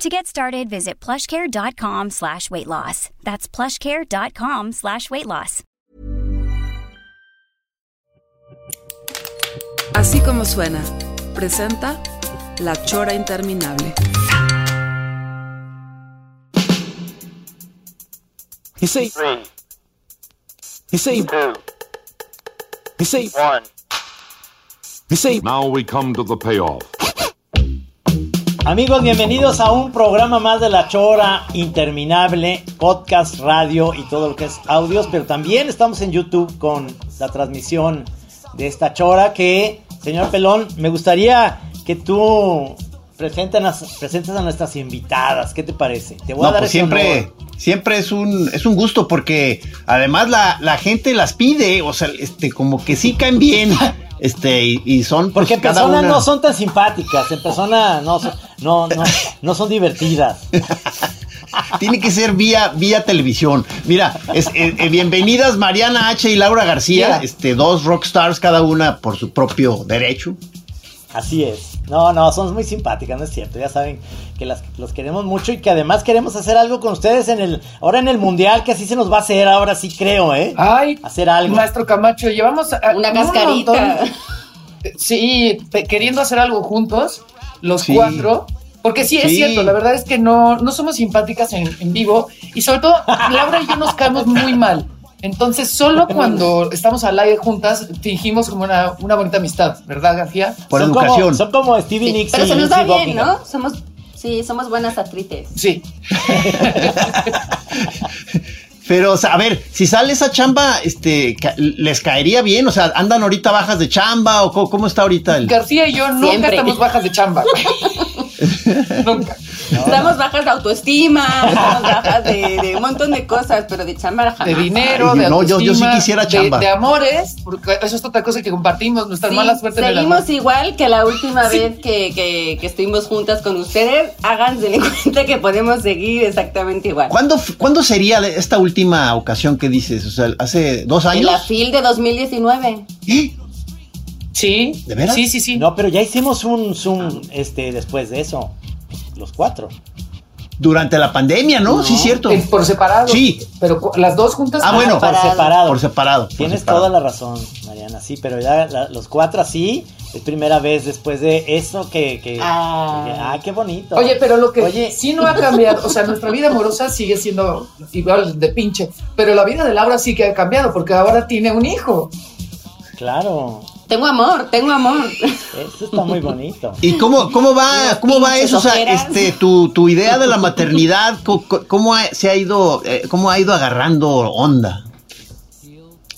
To get started, visit plushcare.com slash weight loss. That's plushcare.com slash weight loss. Así como suena, presenta La Chora Interminable. You see, Three, you see, two, you see, one. you see. Now we come to the payoff. Amigos, bienvenidos a un programa más de La Chora Interminable, podcast, radio y todo lo que es audios, pero también estamos en YouTube con la transmisión de esta Chora que, señor Pelón, me gustaría que tú presentes a, presentes a nuestras invitadas, ¿qué te parece? Te voy a dar pues ese siempre, honor. siempre es un, es un gusto porque además la, la gente las pide, o sea, este, como que sí caen bien, este, y, y son Porque en pues, persona una- no son tan simpáticas, en persona no son, no, no, no son divertidas. Tiene que ser vía, vía televisión. Mira, es, eh, eh, bienvenidas Mariana H y Laura García, este, dos rockstars cada una por su propio derecho. Así es. No, no, son muy simpáticas, no es cierto. Ya saben que las, los queremos mucho y que además queremos hacer algo con ustedes en el, ahora en el mundial, que así se nos va a hacer, ahora sí creo, ¿eh? Ay, Hacer algo. maestro Camacho, llevamos a- Una un cascarita. Sí, queriendo hacer algo juntos, los Sí. cuatro. Porque sí, es Sí. cierto, la verdad es que no, no somos simpáticas en, en vivo y sobre todo Laura y yo nos caemos muy mal. Entonces, solo cuando estamos al aire juntas, fingimos como una, una bonita amistad, ¿verdad, García? Por son educación. Como, son como Stevie Sí, Nicks pero y se nos da bien, Buckingham. ¿no? Somos, sí, somos buenas actrices. Sí. Pero, o sea, a ver, si sale esa chamba, este, ¿les caería bien? O sea, ¿andan ahorita bajas de chamba o cómo, cómo está ahorita el...? García y yo nunca Siempre. estamos bajas de chamba. nunca. Estamos bajas de autoestima, estamos bajas de, de un montón de cosas, pero de chamba jamás. de dinero, Ay, de no, yo- yo sí quisiera de- chamba. De, amores, porque eso es otra cosa que compartimos, nuestra Sí, mala suerte seguimos igual que la última vez que, que, que estuvimos juntas con ustedes. Háganse cuenta que podemos seguir exactamente igual. ¿Cuándo, ¿Cuándo sería esta última ocasión que dices? O sea, ¿hace dos En la años? FIL de 2019. ¿Eh? Sí. ¿De veras? Sí, sí, sí. No, pero ya hicimos un Zoom este, después de eso. Los cuatro. Durante la pandemia, ¿no? Sí, cierto. Por separado. Sí. Pero las dos juntas. Ah, bueno, por separado. Por separado. por Tienes separado. toda la razón, Mariana, sí, pero ya la- los cuatro así, es primera vez después de eso que... que Ah. que- ah, qué bonito. Oye, pero lo que Oye, sí no ha cambiado, o sea, nuestra vida amorosa sigue siendo igual de pinche, pero la vida de Laura sí que ha cambiado porque ahora tiene un hijo. claro, Tengo amor, tengo amor. eso está muy bonito. ¿Y cómo, cómo va, cómo va eso? O sea, este, tu, tu idea de la maternidad, co- ¿cómo, ha- se ha ido, eh, cómo ha ido agarrando onda?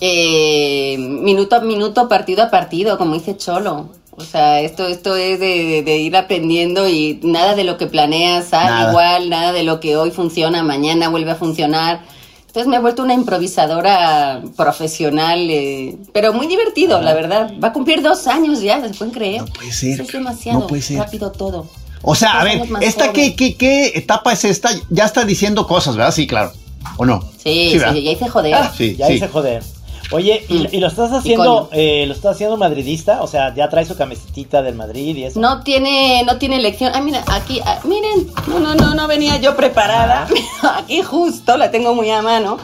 Eh, minuto a minuto, partido a partido, como dice Cholo. O sea, esto, esto es de, de ir aprendiendo y nada de lo que planeas sale Nada. igual, nada de lo que hoy funciona, mañana vuelve a funcionar. Entonces me he vuelto una improvisadora profesional, eh, pero muy divertido, la verdad. Va a cumplir dos años ya, ¿se pueden creer? No puede ser, Es demasiado no puede ser. rápido todo. O sea, a ver, ¿esta qué, qué, qué etapa es esta? Ya está diciendo cosas, ¿verdad? Sí, claro. ¿O no? Sí, sí, ya hice joder. Sí, Ya sí. hice joder. Oye, ¿y, Mm. y lo estás haciendo, eh, lo estás haciendo madridista? O sea, ya traes su camiseta del Madrid y eso. No tiene, no tiene elección. Ah, mira, aquí, ah, miren, no, no, no, no venía yo preparada. aquí justo la tengo muy a mano.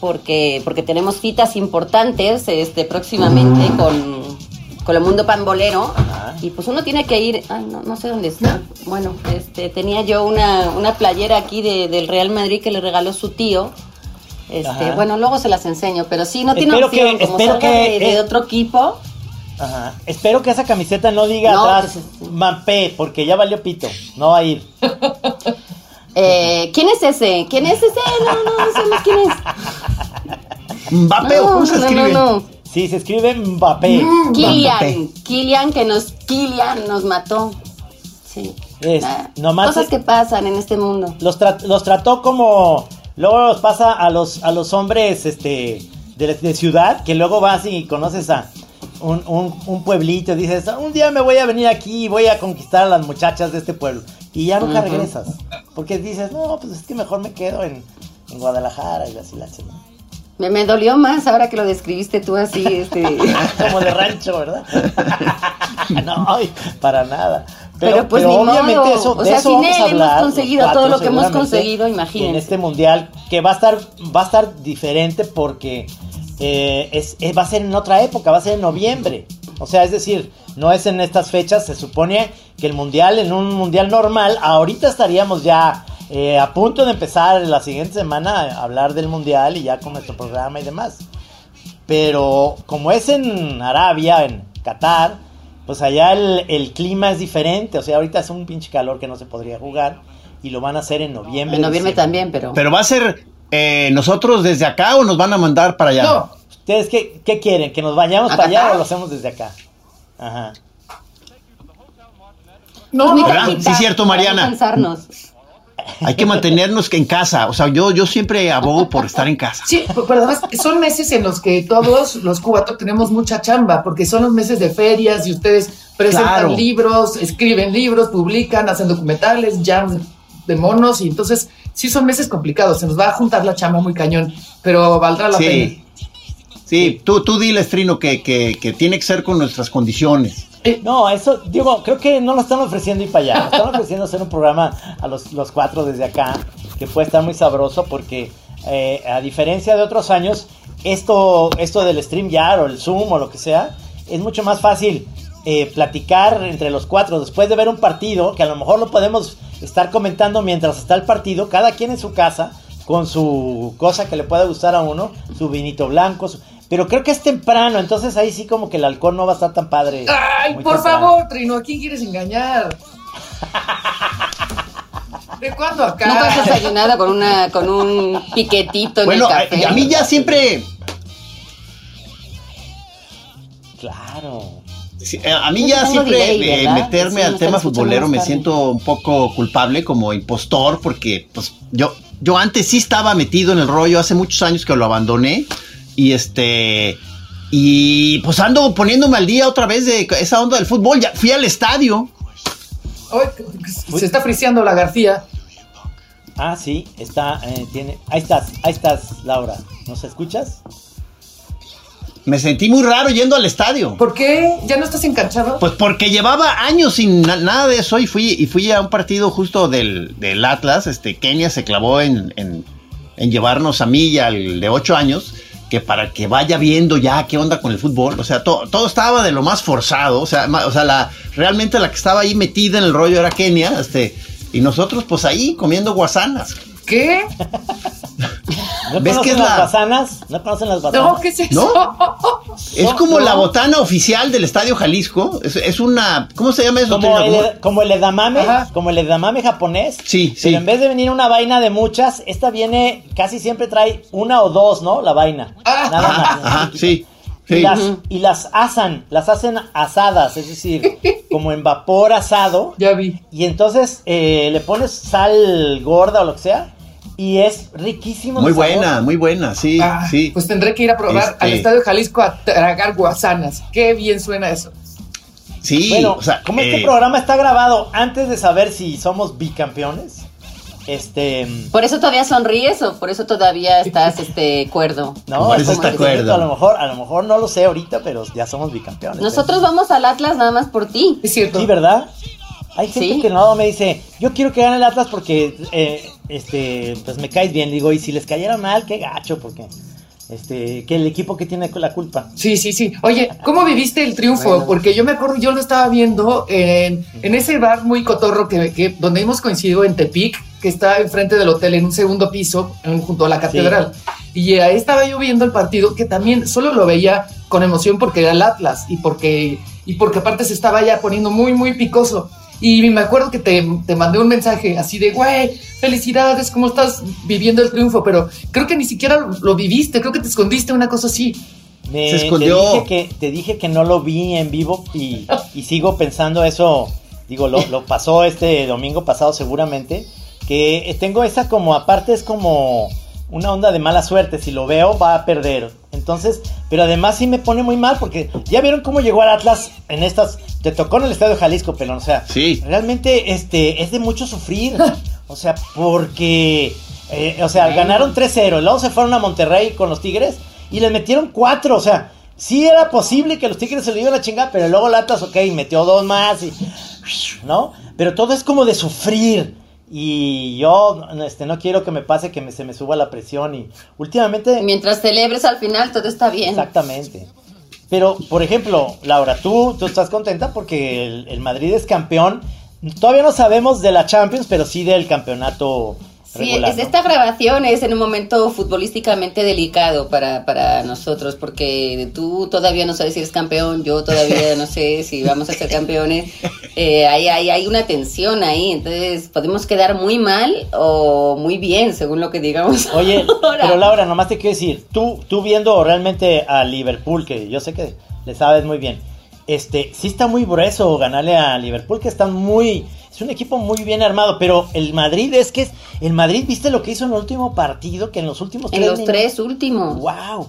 Porque, porque tenemos citas importantes este, próximamente con, con el mundo pambolero. Ajá. Y pues uno tiene que ir. Ay, no, no sé dónde está. Bueno, este, tenía yo una, una playera aquí de- del Real Madrid que le regaló su tío. Este, Ajá. bueno, luego se las enseño, pero sí, no tiene Espero opción. que- como espero que, de, de eh, otro equipo. Ajá. Espero que esa camiseta no diga No, atrás pues, Mampé, porque ya valió pito. No va a ir. Eh, ¿Quién es ese? ¿Quién es ese? No, no, no sabemos quién es. ¿Mbappé o No, cómo se no, escribe? no, no. Sí, se escribe Mbappé. Mm, Kilian, Mbappé. Kilian que nos, Kilian nos mató. Sí. Es- Ah, nomás cosas que pasan en este mundo. Los, tra- los trató como. Luego los pasa a los, a los hombres, este. de, de ciudad que luego vas y conoces a un, un, un pueblito y dices, un día me voy a venir aquí y voy a conquistar a las muchachas de este pueblo. Y ya nunca regresas. Porque dices, no, pues es que mejor me quedo en, en Guadalajara y así la chingada. Me, me dolió más ahora que lo describiste tú así, este. Como de rancho, ¿verdad? no, para nada. Pero, pues, ni obviamente modo. eso, O de sea, eso sin vamos él a hemos hablar, conseguido cuatro, todo lo que hemos conseguido, imagínense. En este mundial que va a estar, va a estar diferente porque eh, es, es- va a ser en otra época, va a ser en noviembre. O sea, es decir, no es en estas fechas. Se supone que el mundial, en un mundial normal, ahorita estaríamos ya eh, a punto de empezar la siguiente semana a hablar del mundial y ya con nuestro programa y demás. Pero como es en Arabia, en Qatar, pues allá el, el clima es diferente. O sea, ahorita es un pinche calor que no se podría jugar. Y lo van a hacer en noviembre. En noviembre diciembre. también, pero. Pero va a ser eh, nosotros desde acá o nos van a mandar para allá. No, ¿Ustedes qué, qué quieren? ¿Que nos vayamos ¿A para allá o lo hacemos desde acá? Ajá. no, Pues no. ¿verdad? tantita, Sí, cierto, para Mariana. Hay que mantenernos en casa. O sea, yo, yo siempre abogo por estar en casa. Sí, pero además son meses en los que todos los cubatos tenemos mucha chamba, porque son los meses de ferias y ustedes presentan Claro. libros, escriben libros, publican, hacen documentales, jams de monos, y entonces sí son meses complicados, se nos va a juntar la chamba muy cañón, pero valdrá la pena. Sí. Tú, tú dile, Trino, que, que, que tiene que ser con nuestras condiciones. No, eso, digo, creo que no lo están ofreciendo ir para allá. Están ofreciendo hacer un programa a los, los cuatro desde acá, que puede estar muy sabroso porque, eh, a diferencia de otros años, esto, esto del StreamYard o el Zoom o lo que sea, es mucho más fácil eh, platicar entre los cuatro después de ver un partido, que a lo mejor lo podemos estar comentando mientras está el partido, cada quien en su casa, con su cosa que le pueda gustar a uno, su vinito blanco, su- pero creo que es temprano, entonces ahí sí como que el alcohol no va a estar tan padre. Ay, por temprano. favor, Trino, ¿a quién quieres engañar? ¿De cuándo acá? Nunca has desayunado con una, con un piquetito en Bueno, el a, café. a mí ya siempre, Claro. sí, eh, a mí ya siempre delay, eh, meterme Sí, al tema futbolero me tarde. siento un poco culpable como impostor porque pues yo, yo antes sí estaba metido en el rollo, hace muchos años que lo abandoné y este... Y pues ando poniéndome al día otra vez de esa onda del fútbol. Ya fui al estadio. Ay, se está friseando la García. Ah, sí, está, eh, tiene, ahí estás, ahí estás, Laura. ¿Nos escuchas? Me sentí muy raro yendo al estadio. ¿Por qué? ¿Ya no estás enganchado? Pues porque llevaba años sin na- nada de eso y fui, y fui a un partido justo del, del Atlas. Este, Kenia se clavó en, en- en llevarnos a mí y al de ocho años, que para que vaya viendo ya qué onda con el fútbol. O sea, to- todo estaba de lo más forzado. O sea, ma- o sea la, realmente la que estaba ahí metida en el rollo era Kenia. Este, y nosotros pues ahí comiendo guasanas. ¿Qué? ¿No ¿Ves que es las la- basanas? ¿No conocen las basanas? No, ¿qué es eso? Es No, como no. la botana oficial del Estadio Jalisco. Es, es una... ¿Cómo se llama eso? Como el, como el edamame, Ajá. como el edamame japonés. Sí, sí. Pero en vez de venir una vaina de muchas, esta viene, casi siempre trae una o dos, ¿no? La vaina. Ah. Nada más. ajá, sí. Y, sí. las, y las asan, las hacen asadas, es decir, como en vapor asado. Ya vi. Y entonces eh, le pones sal gorda o lo que sea. Y es riquísimo. Muy sabor. buena, muy buena, sí, Ah, sí. Pues tendré que ir a probar Este- al Estadio Jalisco a tragar guasanas. Qué bien suena eso. sí, Bueno, o sea, como eh, este programa está grabado antes de saber si somos bicampeones, este. ¿Por eso todavía sonríes o por eso todavía estás este cuerdo? No, Por es eso como está acuerdo. A lo mejor, a lo mejor no lo sé ahorita, pero ya somos bicampeones. Nosotros vamos al Atlas nada más por ti. Es cierto. Sí, ¿verdad? Hay gente Sí. que no me dice, yo quiero que gane el Atlas porque, eh, este, pues me caes bien. Digo, y si les cayera mal, qué gacho, porque, este, que el equipo que tiene la culpa. Sí, sí, sí. Oye, ¿cómo viviste el triunfo? Bueno. Porque yo me acuerdo, yo lo estaba viendo en, en ese bar muy cotorro que, que- donde hemos coincidido en Tepic, que está enfrente del hotel en un segundo piso, en- junto a la catedral. Y ahí estaba yo viendo el partido, que también solo lo veía con emoción porque era el Atlas y porque, y porque aparte se estaba ya poniendo muy, muy picoso. Y me acuerdo que te, te mandé un mensaje así de, güey, felicidades, ¿cómo estás viviendo el triunfo? Pero creo que ni siquiera lo, lo viviste, creo que te escondiste una cosa así. Me- Se escondió. Te dije, que, te dije que no lo vi en vivo y, y sigo pensando eso. Digo, lo, lo pasó este domingo pasado seguramente. Que tengo esa como, aparte es como una onda de mala suerte. Si lo veo, va a perder Entonces, pero además sí me pone muy mal porque ya vieron cómo llegó al Atlas en estas. Te tocó en el Estadio Jalisco, Pelón. O sea, Sí. realmente este, es de mucho sufrir. o sea, porque. eh, o sea, ganaron 3-0. Luego se fueron a Monterrey con los Tigres y les metieron 4. O sea, sí era posible que los Tigres se lo iban a chingar, pero luego el Atlas, ok, metió dos más y. ¿No? Pero todo es como de sufrir. Y yo este, no quiero que me pase que me- se me suba la presión. Y últimamente. Mientras celebres al final, todo está bien. Exactamente. Pero, por ejemplo, Laura, tú, tú estás contenta porque el, el Madrid es campeón. Todavía no sabemos de la Champions, pero sí del campeonato Sí, regular. es- ¿no? esta grabación es en un momento futbolísticamente delicado para, para nosotros, porque tú todavía no sabes si eres campeón, yo todavía no sé si vamos a ser campeones. Eh, hay, hay, hay una tensión ahí, entonces podemos quedar muy mal o muy bien, según lo que digamos. Oye, ahora. pero Laura, nomás te quiero decir, tú, tú viendo realmente a Liverpool, que yo sé que le sabes muy bien, este, sí está muy grueso ganarle a Liverpool, que están muy, es un equipo muy bien armado, pero el Madrid es que es, el Madrid, ¿viste lo que hizo en el último partido? Que en los últimos en tres los minutos- tres últimos. Wow.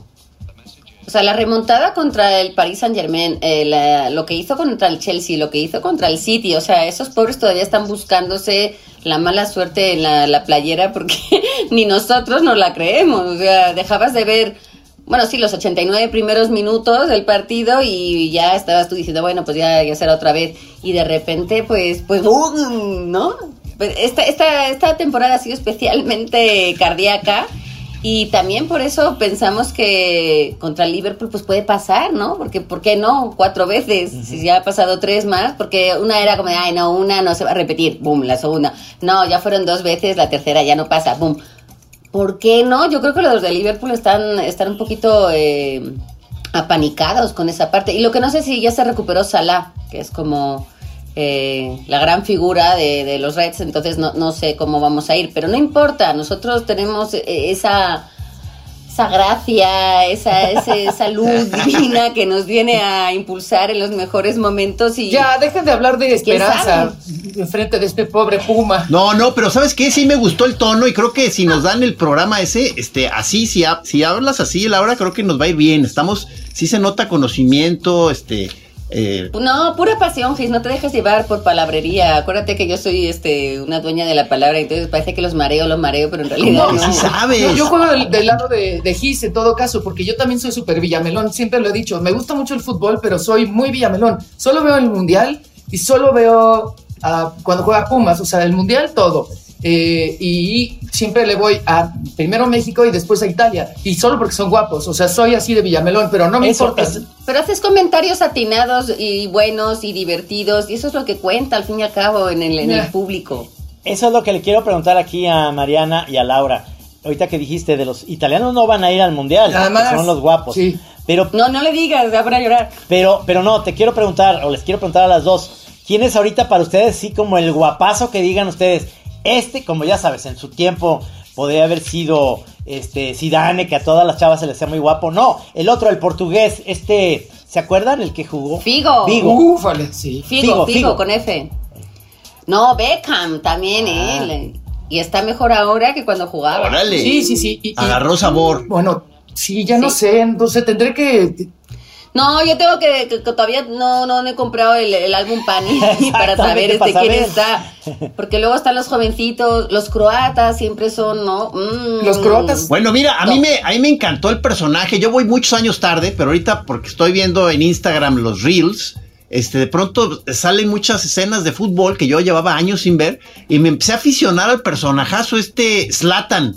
O sea, la remontada contra el Paris Saint Germain, lo que hizo contra el Chelsea, lo que hizo contra el City, o sea, esos pobres todavía están buscándose la mala suerte en la, la playera porque ni nosotros nos la creemos. O sea, dejabas de ver, bueno, sí, los 89 primeros minutos del partido y ya estabas tú diciendo, bueno, pues ya, ya será otra vez. Y de repente, pues, pues, ¡bum! ¿no? Pues Esta, esta, esta temporada ha sido especialmente cardíaca. Y también por eso pensamos que contra el Liverpool pues puede pasar, ¿no? Porque ¿por qué no? Cuatro veces, si ya ha pasado tres más, porque una era como de, ay, no, una no se va a repetir, boom, la segunda. No, ya fueron dos veces, la tercera ya no pasa, boom. ¿Por qué no? Yo creo que los de Liverpool están, están un poquito eh, apanicados con esa parte. Y lo que no sé si ya se recuperó Salah, que es como eh, la gran figura de, de los Reds, entonces no, no sé cómo vamos a ir, pero no importa, nosotros tenemos eh, esa, esa gracia, esa, ese- esa luz divina que nos viene a impulsar en los mejores momentos y Ya, dejen de hablar de ¿Quién esperanza en frente de este pobre Puma. No, no, pero ¿sabes qué? Sí me gustó el tono y creo que si nos dan el programa ese, este, así, si, ha- si hablas así, Laura, creo que nos va a ir bien. Estamos, sí se nota conocimiento, este, eh, No, pura pasión, Gis, no te dejes llevar por palabrería. Acuérdate que yo soy este una dueña de la palabra, entonces parece que los mareo, los mareo, pero en realidad que no. sí sabes. Yo, yo juego del, del lado de, de Gis en todo caso, porque yo también soy súper villamelón, siempre lo he dicho. Me gusta mucho el fútbol, pero soy muy villamelón. Solo veo el mundial y solo veo ah, cuando juega Pumas, o sea, el mundial todo. Eh, y siempre le voy a primero México y después a Italia. Y solo porque son guapos, o sea, soy así de villamelón, pero no me Eso, importa. es- Pero haces comentarios atinados y buenos y divertidos, y eso es lo que cuenta al fin y al cabo en el, en el Ya. público. Eso es lo que le quiero preguntar aquí a Mariana y a Laura. Ahorita que dijiste de los italianos no van a ir al mundial, Nada que más. son los guapos. Sí. Pero, No, no le digas, va a llorar. pero, pero no, te quiero preguntar, o les quiero preguntar a las dos, ¿quién es ahorita para ustedes sí como el guapazo que digan ustedes? Este, como ya sabes, en su tiempo podría haber sido este Zidane, que a todas las chavas se les hacía muy guapo. No, el otro, el portugués, este, ¿se acuerdan el que jugó? Figo. Figo. Ufale, sí. Figo, Figo, Figo, Figo. con F. No, Beckham también, Ah. él. Y está mejor ahora que cuando jugaba. órale. Sí, sí, sí. y- y- Agarró sabor. Bueno, sí, ya no sé, entonces tendré que... No, yo tengo que, que- que todavía no, no he comprado el, el álbum Pani para saber este, para quién saber. está. Porque luego están los jovencitos, los croatas siempre son, ¿no? Mm. Los croatas. Bueno, mira, a No. mí me, a mí me encantó el personaje. Yo voy muchos años tarde, pero ahorita porque estoy viendo en Instagram los reels, este, de pronto salen muchas escenas de fútbol que yo llevaba años sin ver y me empecé a aficionar al personajazo este Zlatan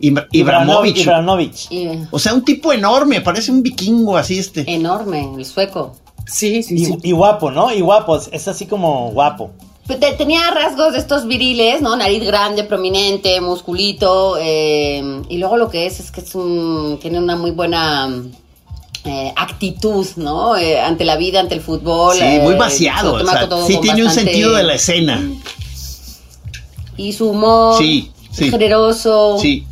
Ibra- Ibrahimovic. Ibrahimovic. Y- O sea, un tipo enorme, parece un vikingo así este. enorme, el sueco. Sí, sí, Y, sí. y guapo, ¿no? Y guapo, es- así como guapo. Pues te- Tenía rasgos de estos viriles, ¿no? Nariz grande, prominente, musculito. eh, y luego lo que es es que es un, tiene una muy buena eh, actitud, ¿no? Eh, ante la vida, ante el fútbol. Sí, eh, muy vaciado. o sea, sí tiene un sentido de la escena. Y su humor. Sí, sí. Generoso. Sí.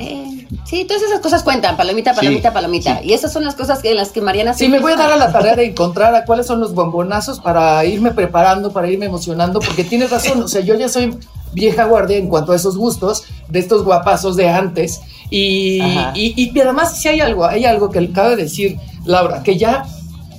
Eh, sí, todas esas cosas cuentan, palomita, palomita, Sí, palomita. Y esas son las cosas que, en las que Mariana Sí, me voy a dar a la tarea de encontrar a cuáles son los bombonazos para irme preparando, para irme emocionando, porque tienes razón, o sea, yo ya soy vieja guardia en cuanto a esos gustos de estos guapazos de antes. Y, y, y- y además, si hay algo, hay algo que acaba de decir Laura, que ya,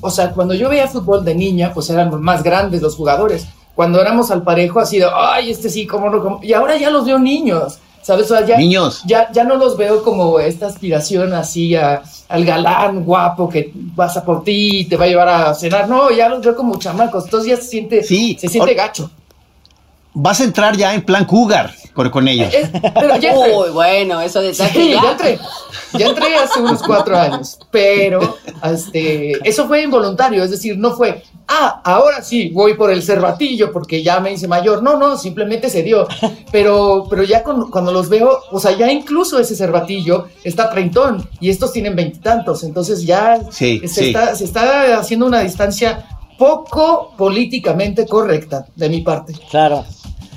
o sea, cuando yo veía fútbol de niña, pues eran más grandes los jugadores. Cuando éramos al parejo, así de, ay, este sí, cómo no, cómo-". Y ahora ya los veo niños, ¿sabes? O sea, ya, Niños. ya, ya no los veo como esta aspiración así a- al galán guapo que pasa por ti y te va a llevar a cenar. No, ya los veo como chamacos. Entonces ya se siente, Sí. se siente gacho. Vas a entrar ya en plan cougar con, con ellos. Es- pero ya entré. Uy, bueno, eso de Sí, ya. ya entré. Ya entré hace unos cuatro años. Pero este, eso fue involuntario. Es decir, no fue, ah, ahora sí, voy por el cervatillo porque ya me hice mayor. No, no, simplemente se dio. Pero, pero ya con- cuando los veo, o sea, ya incluso ese cervatillo está treintón y estos tienen veintitantos. Entonces ya Sí, se, sí. Está, se está haciendo una distancia poco políticamente correcta de mi parte. Claro.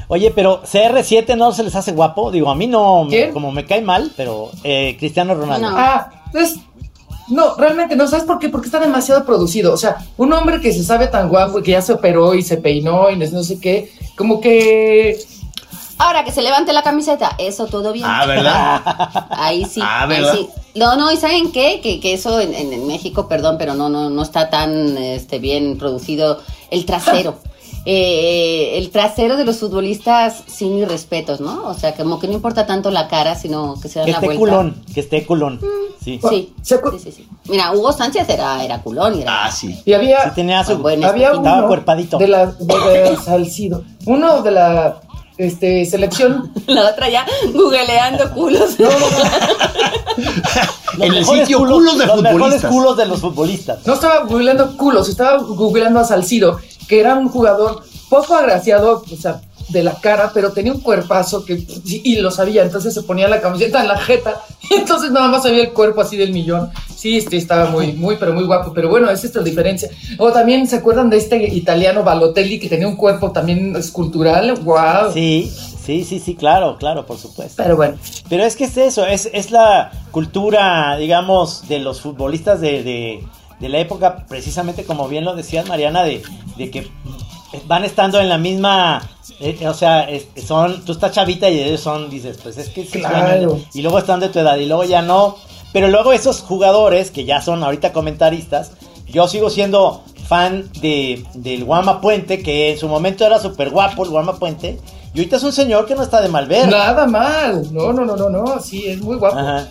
Oye, pero CR7 no se les hace guapo. Digo, a mí no, como me cae mal, pero eh, Cristiano Ronaldo. No. Ah, pues no, realmente no, ¿sabes por qué? Porque está demasiado producido. O sea, un hombre que se sabe tan guapo y que ya se operó y se peinó y no, no sé qué, como que Ahora que se levante la camiseta, eso todo bien. Ah, ¿verdad? Ahí sí. Ah, ahí ¿verdad? sí. No, no, ¿y saben qué? Que, que eso en, en- en México, perdón, pero no, no, no está tan este, bien producido el trasero. Eh, el trasero de los futbolistas, sin mis respetos, ¿no? O sea, como que no importa tanto la cara, sino que se dan que la esté vuelta. culón, que esté culón. Sí. Sí, ¿Se acu- sí, sí, sí. Mira, Hugo Sánchez era, era culón y era... Ah, sí. y había Sí tenía su bueno, había estaba uno cuerpadito. de la de, de Salcido, uno de la este selección La otra ya googleando culos. no, no, en el mejores sitio culos de los mejores futbolistas. culos de los futbolistas. no estaba googleando culos, estaba googleando a Salcido, que era un jugador poco agraciado, o sea, de la cara, pero tenía un cuerpazo que y lo sabía, entonces se ponía la camiseta en la jeta y entonces nada más había el cuerpo así del millón. Sí, este estaba muy, muy, pero muy guapo, pero bueno, esa es la diferencia. O también se acuerdan de este italiano Balotelli que tenía un cuerpo también escultural, wow. Sí, sí, sí, sí, claro, claro, por supuesto. Pero bueno, Pero es que es eso, es, es la cultura, digamos, de los futbolistas de, de, de la época, precisamente como bien lo decías, Mariana, de, de que van estando en la misma, eh, o sea, es- son, tú estás chavita y ellos son, dices, pues es que sí Claro. y luego están de tu edad y luego ya no, pero luego esos jugadores que ya son ahorita comentaristas, yo sigo siendo fan de, del Guama Puente, que en su momento era súper guapo el Guama Puente, y ahorita es un señor que no está de mal ver. nada mal. No, no, no, no, no, sí, es muy guapo. Ajá.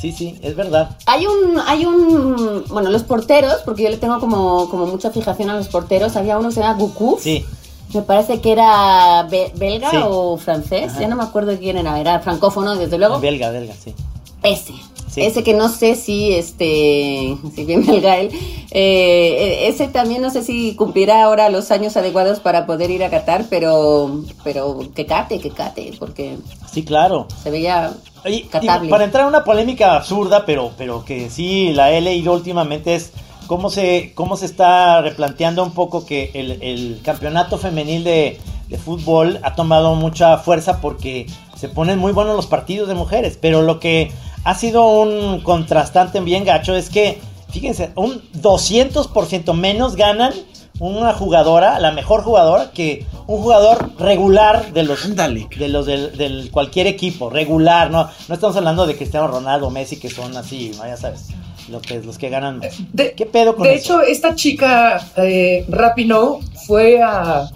Sí, sí, es verdad. Hay un, hay un, bueno, los porteros, porque yo le tengo como, como mucha fijación a los porteros. Había uno que se llama Gucú. Sí. Me parece que era be- belga Sí. o francés. Ajá. Ya no me acuerdo quién era. Era francófono, desde luego. Belga, belga, sí. Ese. Sí. Ese que no sé si, este, si bien belga él, eh, ese también no sé si cumplirá ahora los años adecuados para poder ir a Qatar, pero, pero que cate, que cate, porque Sí, claro. se veía digo, catable. para entrar en una polémica absurda, pero, pero que sí la he leído últimamente, es cómo se, cómo se está replanteando un poco que el, el campeonato femenil de, de fútbol ha tomado mucha fuerza porque se ponen muy buenos los partidos de mujeres. Pero lo que ha sido un contrastante bien gacho es que, fíjense, un 200% menos ganan una jugadora, la mejor jugadora, que un jugador regular de los de los del, del cualquier equipo, regular, no, no estamos hablando de Cristiano Ronaldo, Messi, que son así, no, ya sabes, lo que, los que ganan. De, ¿Qué pedo con de eso? hecho, esta chica, eh, Rapinoe, fue a,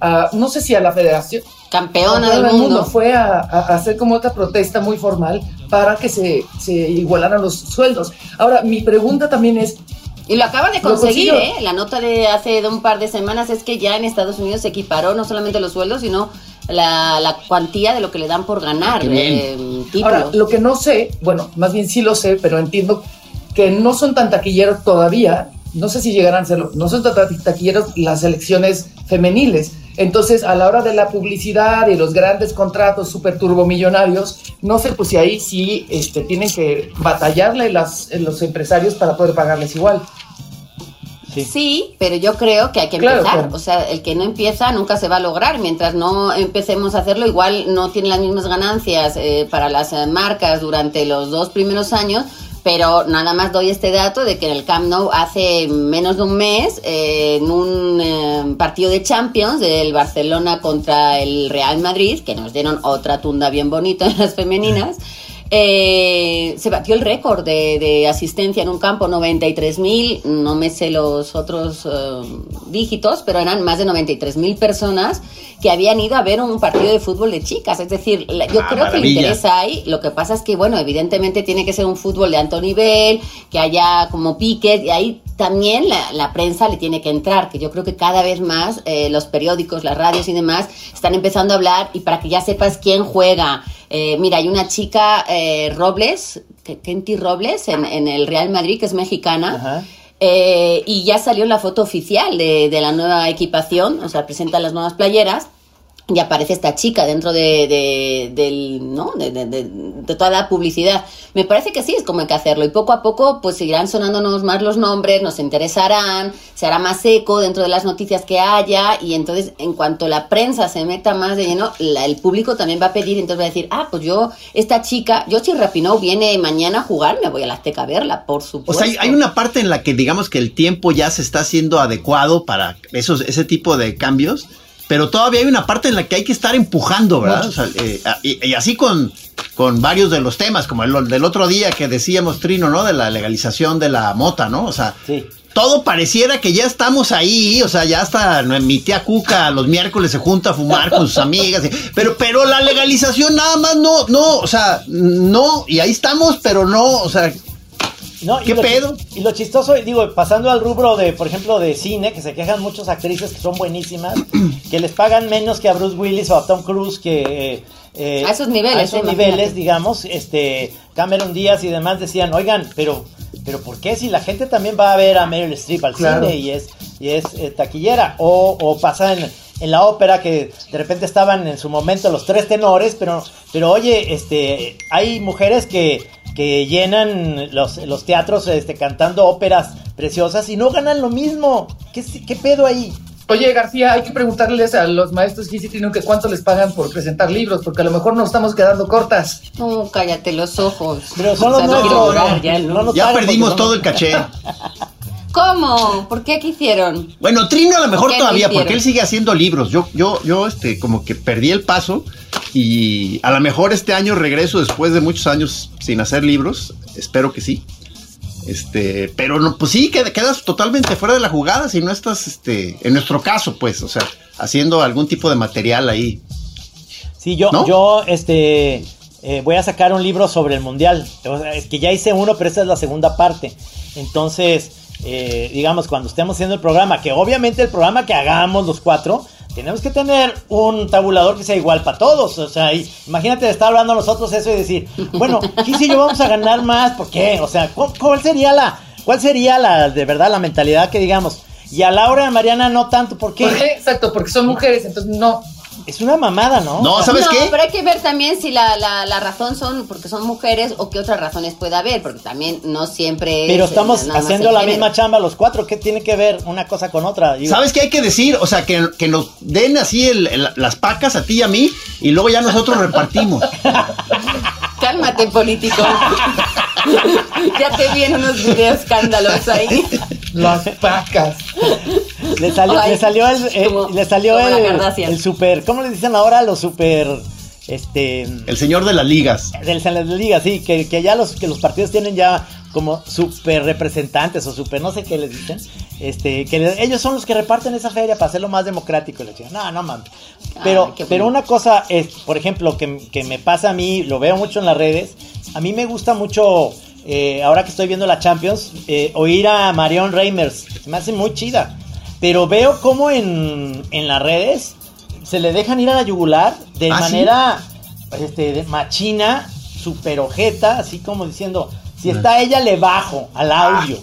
a- no sé si a la federación. campeona del del mundo. Fue a, a hacer como otra protesta muy formal para que se, se igualaran los sueldos. Ahora, mi pregunta también es, Y lo acaban de conseguir. ¿eh? La nota de hace de un par de semanas es que ya en Estados Unidos se equiparó no solamente los sueldos, sino la, la cuantía de lo que le dan por ganar bien. eh, ahora, lo que no sé, bueno, más bien sí lo sé, pero entiendo que no son tan taquilleros todavía, no sé si llegarán a serlo, no son tan taquilleros las elecciones femeniles. Entonces, a la hora de la publicidad y los grandes contratos super turbomillonarios, no sé pues si ahí sí este, tienen que batallarle las, los empresarios para poder pagarles igual. Sí. Sí, pero yo creo que hay que Claro, empezar. claro. O sea, el que no empieza nunca se va a lograr. Mientras no empecemos a hacerlo, igual no tiene las mismas ganancias eh, para las eh, marcas durante los dos primeros años, Pero nada más doy este dato de que en el Camp Nou hace menos de un mes, eh, en un eh, partido de Champions del Barcelona contra el Real Madrid, que nos dieron otra tunda bien bonita en las femeninas, eh, se batió el récord de, de asistencia en un campo, 93 mil, no me sé los otros eh, dígitos, pero eran más de 93 mil personas que habían ido a ver un partido de fútbol de chicas. Es decir, la- yo Ah, creo que el interés hay, lo que pasa es que, bueno, evidentemente tiene que ser un fútbol de alto nivel, que haya como piques, y ahí también la, la prensa le tiene que entrar, que yo creo que cada vez más eh, los periódicos, las radios y demás están empezando a hablar y para que ya sepas quién juega. Eh, mira, hay una chica, eh, Robles, Kenty Robles, en, en el Real Madrid, que es mexicana. Eh, y ya salió la foto oficial de, de la nueva equipación, o sea, presentan las nuevas playeras y aparece esta chica dentro de, de- del, ¿no? de, de- toda la publicidad. Me parece que sí, es como hay que hacerlo. Y poco a poco, pues seguirán sonándonos más los nombres, nos interesarán, se hará más eco dentro de las noticias que haya. Y entonces, en cuanto la prensa se meta más de lleno, la- el público también va a pedir. Entonces va a decir, ah, pues yo, esta chica, yo si Rapinoe viene mañana a jugar, me voy a la Azteca a verla, por O supuesto. sea, hay, hay una parte en la que digamos que el tiempo ya se está haciendo adecuado para esos, ese tipo de cambios, pero todavía hay una parte en la que hay que estar empujando, ¿verdad? O sea, eh, y, y así con, con varios de los temas, como el del otro día que decíamos, Trino, ¿no? De la legalización de la mota, ¿no? O sea, Sí. todo pareciera que ya estamos ahí, o sea, ya hasta mi tía Cuca los miércoles se junta a fumar con sus amigas, pero, pero la legalización nada más no, no, o sea, no, y ahí estamos, pero no, o sea, No, y ¿Qué lo chi- pedo? Y lo chistoso, digo, pasando al rubro de, por ejemplo, de cine, que se quejan muchas actrices que son buenísimas, que les pagan menos que a Bruce Willis o a Tom Cruise, que... eh, A esos niveles, A esos eh, imagínate. niveles, digamos, este, Cameron Díaz y demás decían, oigan, pero, pero ¿por qué si la gente también va a ver a Meryl Streep al Claro. cine y es, y es eh, taquillera? O, o pasa en, en la ópera que de repente estaban en su momento los tres tenores, pero, pero oye, este, hay mujeres que, que llenan los, los teatros este, cantando óperas preciosas y no ganan lo mismo. ¿Qué, qué pedo ahí? Oye, García, hay que preguntarles a los maestros Gis y Trino que cuánto les pagan por presentar libros, porque a lo mejor nos estamos quedando cortas. No, cállate los ojos. Pero son O los sea, no quiero nuestros, llorar ¿no? ya, No ¿no? ya perdimos todo no- el caché. ¿Cómo? ¿Por qué? ¿Qué hicieron? Bueno, Trino a lo mejor ¿Qué todavía, porque él sigue haciendo libros. Yo, yo, yo, este, como que perdí el paso y a lo mejor este año regreso después de muchos años sin hacer libros. Espero que sí. Este, pero no, pues sí, qued- quedas totalmente fuera de la jugada si no estás, este, en nuestro caso, pues, o sea, haciendo algún tipo de material ahí. Sí, yo, ¿No? yo, este, eh, voy a sacar un libro sobre el mundial. O sea, es que ya hice uno, pero esta es la segunda parte. Entonces, eh, digamos, cuando estemos haciendo el programa, que obviamente el programa que hagamos los cuatro, tenemos que tener un tabulador que sea igual para todos. O sea, y- imagínate estar hablando nosotros eso y decir, bueno, ¿qué si yo vamos a ganar más? ¿Por qué? O sea, ¿cu- ¿cuál sería la, cuál sería la, de verdad, la mentalidad que digamos? Y a Laura y a Mariana no tanto, ¿por qué? ¿Por qué? Exacto, porque son mujeres, entonces no. Es una mamada, ¿no? No, ¿sabes no, qué? pero hay que ver también si la, la, la razón son porque son mujeres o qué otras razones puede haber, porque también no siempre es, Pero estamos eh, nada más haciendo la género. misma chamba los cuatro. ¿Qué tiene que ver una cosa con otra? Digo, ¿Sabes qué hay que decir? O sea, que, que nos den así el- el- las pacas a ti y a mí y luego ya nosotros repartimos. Cálmate, político. ya te vienen unos videos escándalos ahí. Las vacas. Le salió, Ay, le salió el, eh, como- le salió el, el super, ¿cómo le dicen ahora? Los super, este, El señor de las ligas. del de la liga, sí, que, que ya los, que los partidos tienen ya como super representantes o super, no sé qué les dicen, este, que ellos son los que reparten esa feria para hacerlo más democrático. le decían, no, no mames. Pero, Ay, pero una cosa es, por ejemplo, que, que me pasa a mí, lo veo mucho en las redes, a mí me gusta mucho, eh, ahora que estoy viendo la Champions, eh, oír a Marion Reimers, me hace muy chida. Pero veo como en, en las redes se le dejan ir a la yugular de ¿Ah, sí? manera este, de machina, super ojeta, así como diciendo, si está ella, le bajo al audio.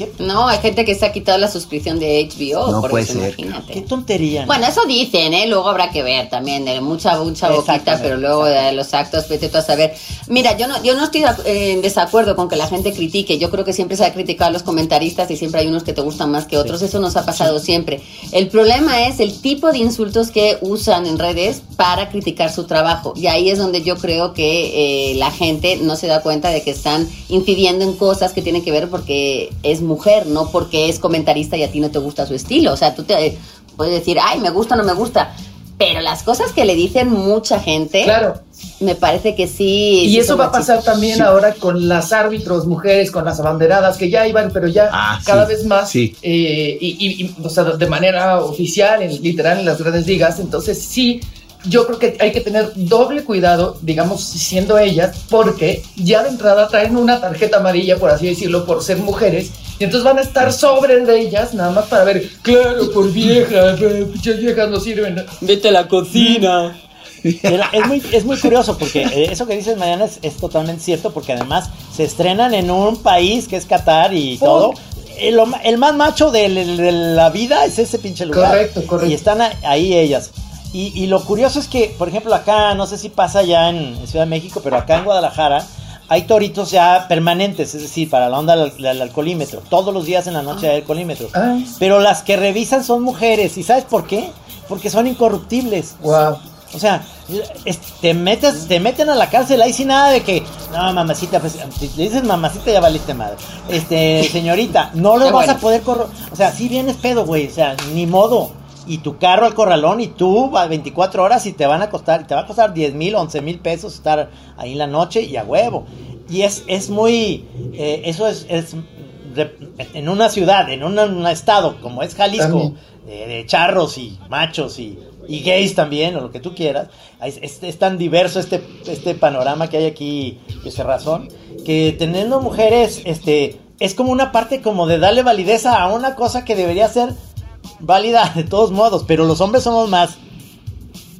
¿Qué, No, hay gente que se ha quitado la suscripción de HBO. No por puede eso, ser. imagínate. qué tontería? ¿no? Bueno, eso dicen, ¿eh? Luego habrá que ver también, de mucha, mucha boquita, pero luego de los actos, vete tú a saber. Mira, yo no, yo no estoy eh, en desacuerdo con que la gente critique. Yo creo que siempre se ha criticado a los comentaristas y siempre hay unos que te gustan más que otros. Eso nos ha pasado siempre. El problema es el tipo de insultos que usan en redes para criticar su trabajo. Y ahí es donde yo creo que eh, la gente no se da cuenta de que están incidiendo en cosas que tienen que ver porque es mujer, no porque es comentarista y a ti no te gusta su estilo. O sea, tú te puedes decir, ay, me gusta o no me gusta. Pero las cosas que le dicen mucha gente, Claro. me parece que sí. Y sí eso va a pasar también Sí. ahora con las árbitros mujeres, con las abanderadas, que ya iban, pero ya Ah, cada sí, vez más, sí. eh, y, y- y, o sea, de manera oficial, en, literal, en las grandes ligas. Entonces, sí, yo creo que hay que tener doble cuidado, digamos, siendo ellas, porque ya de entrada traen una tarjeta amarilla, por así decirlo, por ser mujeres. Y entonces van a estar sobre de ellas, nada más para ver, claro, por viejas, eh, pinches viejas no sirven. Vete a la cocina. Es muy, es muy curioso porque eh, eso que dices Mariana es, es totalmente cierto porque además se estrenan en un país que es Qatar y Oh. todo. El, ma- el más macho de, de la vida es ese pinche lugar. Correcto, correcto. Y están ahí ellas. Y, y lo curioso es que, por ejemplo, acá, no sé si pasa ya en, en Ciudad de México, pero acá en Guadalajara hay toritos ya permanentes, es decir, para la onda del, del alcoholímetro. Todos los días en la noche hay alcoholímetro. Ah. Pero las que revisan son mujeres. ¿Y sabes por qué? Porque son incorruptibles. Wow. O sea, te metes, te meten a la cárcel ahí sin nada de que, no, mamacita, pues, si le dices mamacita ya valiste madre. Este, señorita, no lo vas bueno. a poder correr. O sea, si vienes pedo, güey, o sea, ni modo. Y tu carro al corralón y tú a 24 horas y te van a costar, te va a costar 10 mil, 11 mil pesos estar ahí en la noche y a huevo. Y es, es muy, eh, eso es, es en una ciudad, en un estado como es Jalisco, de, de charros y machos y, y gays también, o lo que tú quieras. Es, es- es tan diverso este, este panorama que hay aquí, ese razón, que teniendo mujeres, este, es como una parte como de darle validez a una cosa que debería ser válida de todos modos, pero los hombres somos más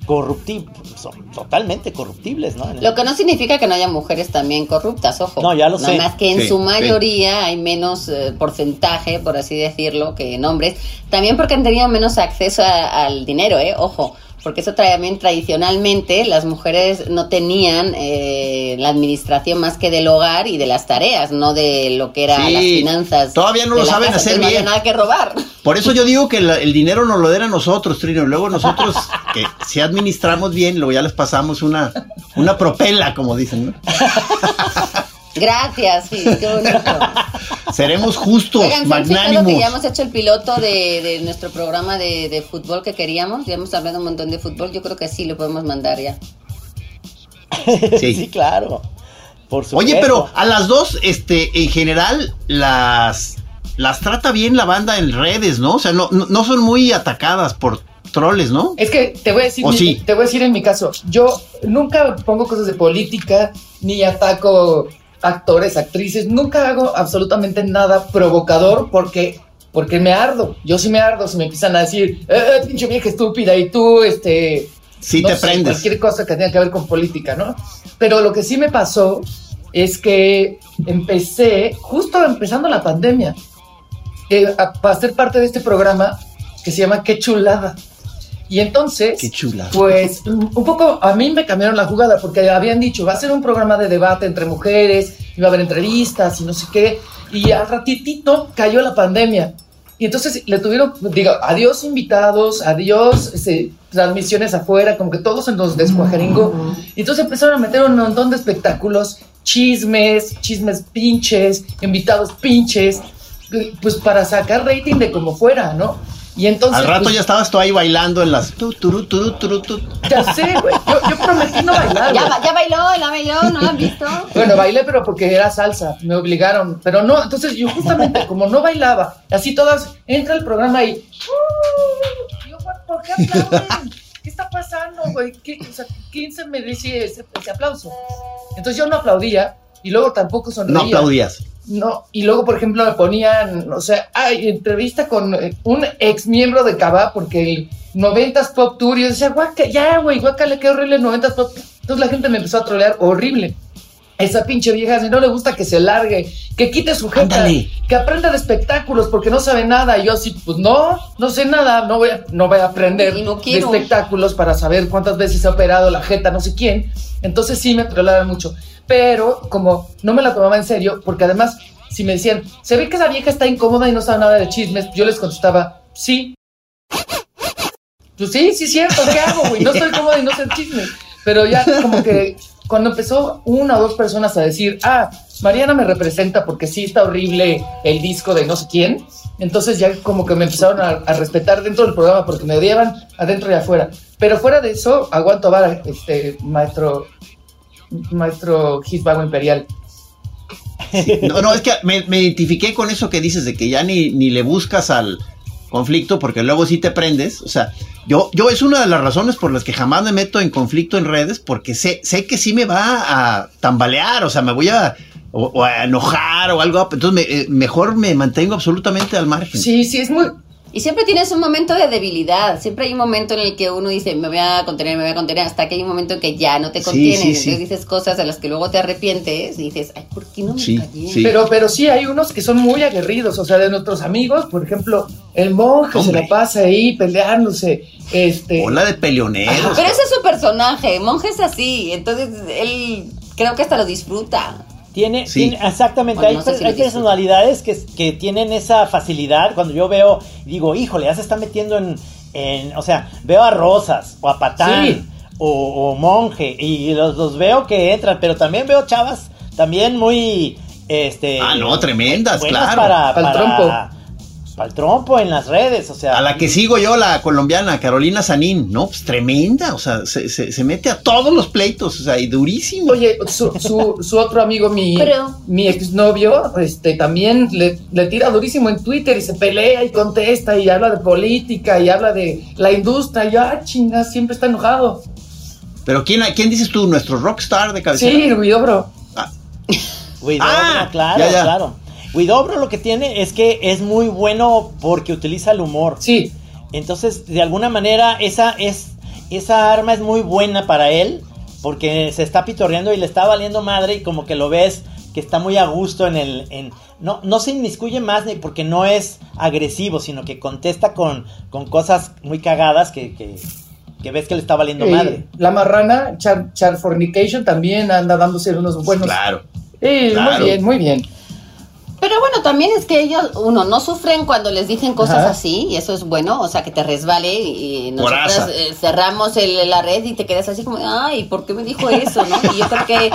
corruptibles, son totalmente corruptibles, ¿no? Lo que no significa que no haya mujeres también corruptas, ojo. No, ya lo Nada sé. más que en Sí, su sí. mayoría hay menos eh, porcentaje, por así decirlo, que en hombres. También porque han tenido menos acceso a- al dinero, ¿eh? Ojo. Porque eso también tradicionalmente las mujeres no tenían eh, la administración más que del hogar y de las tareas, no de lo que eran Sí, las finanzas. todavía no lo saben casa, hacer bien. No había nada que robar. Por eso yo digo que el dinero nos lo den a nosotros, Trino. Luego nosotros, que si administramos bien, luego ya les pasamos una, una propela, como dicen. ¿no? Gracias, sí, qué bonito. Seremos justos, Oigan, ¿se han fijado que magnánimos. ya hemos hecho el piloto de, de nuestro programa de, de fútbol que queríamos? Ya hemos hablado un montón de fútbol. Yo creo que sí, lo podemos mandar ya. sí. Sí. claro. Por supuesto. Oye, pero a las dos, este, en general, las, las trata bien la banda en redes, ¿no? O sea, no, no, no son muy atacadas por troles, ¿no? Es que te voy a decir, ¿O mi- sí? te voy a decir en mi caso, yo nunca pongo cosas de política, ni ataco actores, actrices, nunca hago absolutamente nada provocador porque, porque me ardo. Yo sí me ardo si me empiezan a decir, eh, pinche vieja estúpida, y tú, este. Sí no te sé, prendes. Cualquier cosa que tenga que ver con política, ¿no? Pero lo que sí me pasó es que empecé, justo empezando la pandemia, eh, a, para ser parte de este programa que se llama Qué chulada. Y entonces, Qué chulada. pues un poco a mí me cambiaron la jugada porque habían dicho, va a ser un programa de debate entre mujeres, iba a haber entrevistas y no sé qué. Y al ratitito cayó la pandemia. Y entonces le tuvieron, digo, adiós invitados, adiós este, transmisiones afuera, como que todos se nos descuajeringó. Y entonces empezaron a meter un montón de espectáculos, chismes, chismes pinches, invitados pinches, pues para sacar rating de como fuera, ¿no? Y entonces... Al rato pues, ya estabas tú ahí bailando en las... tu, turu, turu, turu, tu. Ya sé, güey. Yo, yo prometí no bailar. Ya, bailó, ya bailó, ¿no lo han visto? Bueno, bailé, pero porque era salsa, me obligaron. Pero no, entonces yo justamente como no bailaba, así todas, entra el programa y. "Uh", yo, ¿por qué aplauden? ¿Qué está pasando, güey? ¿Qué, o sea, ¿Quién se merece ese, ese aplauso? Entonces yo no aplaudía y luego tampoco sonreía. No aplaudías. No, y luego, por ejemplo, me ponían, o sea, ay, entrevista con eh, un ex miembro de Cava, porque el 90s Pop Tour, y yo decía, guaca, ya, güey, guaca, le quedó horrible el 90s Pop. Entonces la gente me empezó a trolear horrible. Esa pinche vieja, si no le gusta que se largue, que quite su jeta, Ándale. que aprenda de espectáculos porque no sabe nada. Y yo así, pues no, no sé nada, no voy a, no voy a aprender no de espectáculos para saber cuántas veces se ha operado la jeta, no sé quién. Entonces sí me trolaban mucho. Pero como no me la tomaba en serio, porque además, si me decían, se ve que esa vieja está incómoda y no sabe nada de chismes, yo les contestaba, sí. Pues sí, sí es cierto, ¿qué hago, güey? No estoy cómoda y no sé el chisme. Pero ya como que cuando empezó una o dos personas a decir, ah, Mariana me representa porque sí está horrible el disco de no sé quién, entonces ya como que me empezaron a, respetar dentro del programa porque me odiaban adentro y afuera. Pero fuera de eso, aguanto vara, este, maestro, maestro Gisbago Imperial. No, no, es que me, me identifiqué con eso que dices de que ya ni, ni le buscas al conflicto porque luego sí te prendes. O sea, yo, yo es una de las razones por las que jamás me meto en conflicto en redes porque sé, sé que sí me va a tambalear, o sea, me voy a, a enojar o algo. Entonces me- eh, mejor me mantengo absolutamente al margen. Sí, sí, es muy... Y siempre tienes un momento de debilidad. Siempre hay un momento en el que uno dice, me voy a contener, me voy a contener, hasta que hay un momento en que ya no te Sí, contienes. sí, Entonces sí. dices cosas de las que luego te arrepientes y dices, ay, ¿por qué no me Sí, callé? sí. Pero, pero sí hay unos que son muy aguerridos, o sea, de nuestros amigos, por ejemplo, el monje Hombre. se la pasa ahí peleándose, este... Hola de peleoneros. Pero ese es su personaje, Monje es así, entonces él creo que hasta lo disfruta. Tiene, Sí. tiene- exactamente, Bueno, hay, no sé si hay personalidades que, que tienen esa facilidad. Cuando yo veo, digo, híjole, ya se está metiendo en, en- o sea, veo a Rosas o a Patán Sí. o, o Monje y los, los veo que entran, pero también veo chavas también muy, este... Ah, no, tremendas, claro. Para, para- trompo. Pa'l trompo en las redes, o sea. A la que sigo yo, la colombiana Carolina Sanín, no, pues tremenda, o sea, se, se- se mete a todos los pleitos, o sea, y durísimo. Oye, su, su, su otro amigo, mi, Pero- mi exnovio, este, también le, le tira durísimo en Twitter y se pelea y contesta y habla de política y habla de la industria. Y yo, ah, chinga, siempre está enojado. Pero ¿quién, quién dices tú? ¿Nuestro rockstar de cabecera? Sí, Ruidobro. Huidobro, Ah, claro, ya, ya. claro. Huidobro lo que tiene es que es muy bueno porque utiliza el humor. Sí, Entonces, de alguna manera, esa es esa arma es muy buena para él porque se está pitorreando y le está valiendo madre y como que lo ves que está muy a gusto en el en no no se inmiscuye más ni porque no es agresivo, sino que contesta con, con cosas muy cagadas que, que, que ves que le está valiendo eh, madre. la marrana, Char, Charfornication, también anda dándose unos buenos. Claro. muy bien, muy bien. Pero bueno, también es que ellos, uno, no sufren cuando les dicen cosas Ajá. así, y eso es bueno, o sea, que te resbale y nosotras Coraza. eh, cerramos el- la red y te quedas así como, ay, ¿por qué me dijo eso? ¿no? Y yo creo que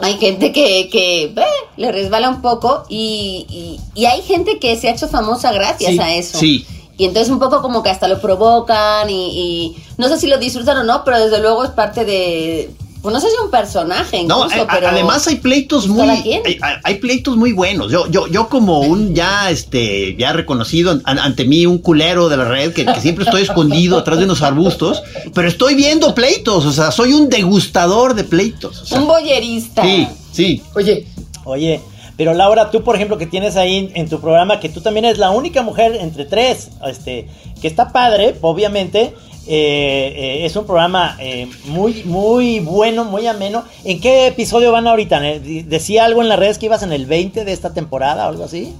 hay gente que, que eh, le resbala un poco y, y- y hay gente que se ha hecho famosa gracias Sí, a eso. Sí. Y entonces un poco como que hasta lo provocan y, y no sé si lo disfrutan o no, pero desde luego es parte de, pues no sé si un personaje No, incluso, a- a- pero... además hay pleitos muy hay, pleitos muy buenos. Yo yo yo como un ya este ya reconocido an- ante mí un culero de la red que, que siempre estoy escondido atrás de unos arbustos, pero estoy viendo pleitos, o sea, soy un degustador de pleitos. o sea, Un boyerista. sí, sí. Oye, Oye, pero Laura, tú por ejemplo que tienes ahí en, en tu programa que tú también eres la única mujer entre tres, este, que está padre, obviamente. Eh, eh, es un programa eh, muy, muy bueno, muy ameno. ¿En qué episodio van ahorita? Decía algo en las redes que ibas en el 20 de esta temporada o algo así.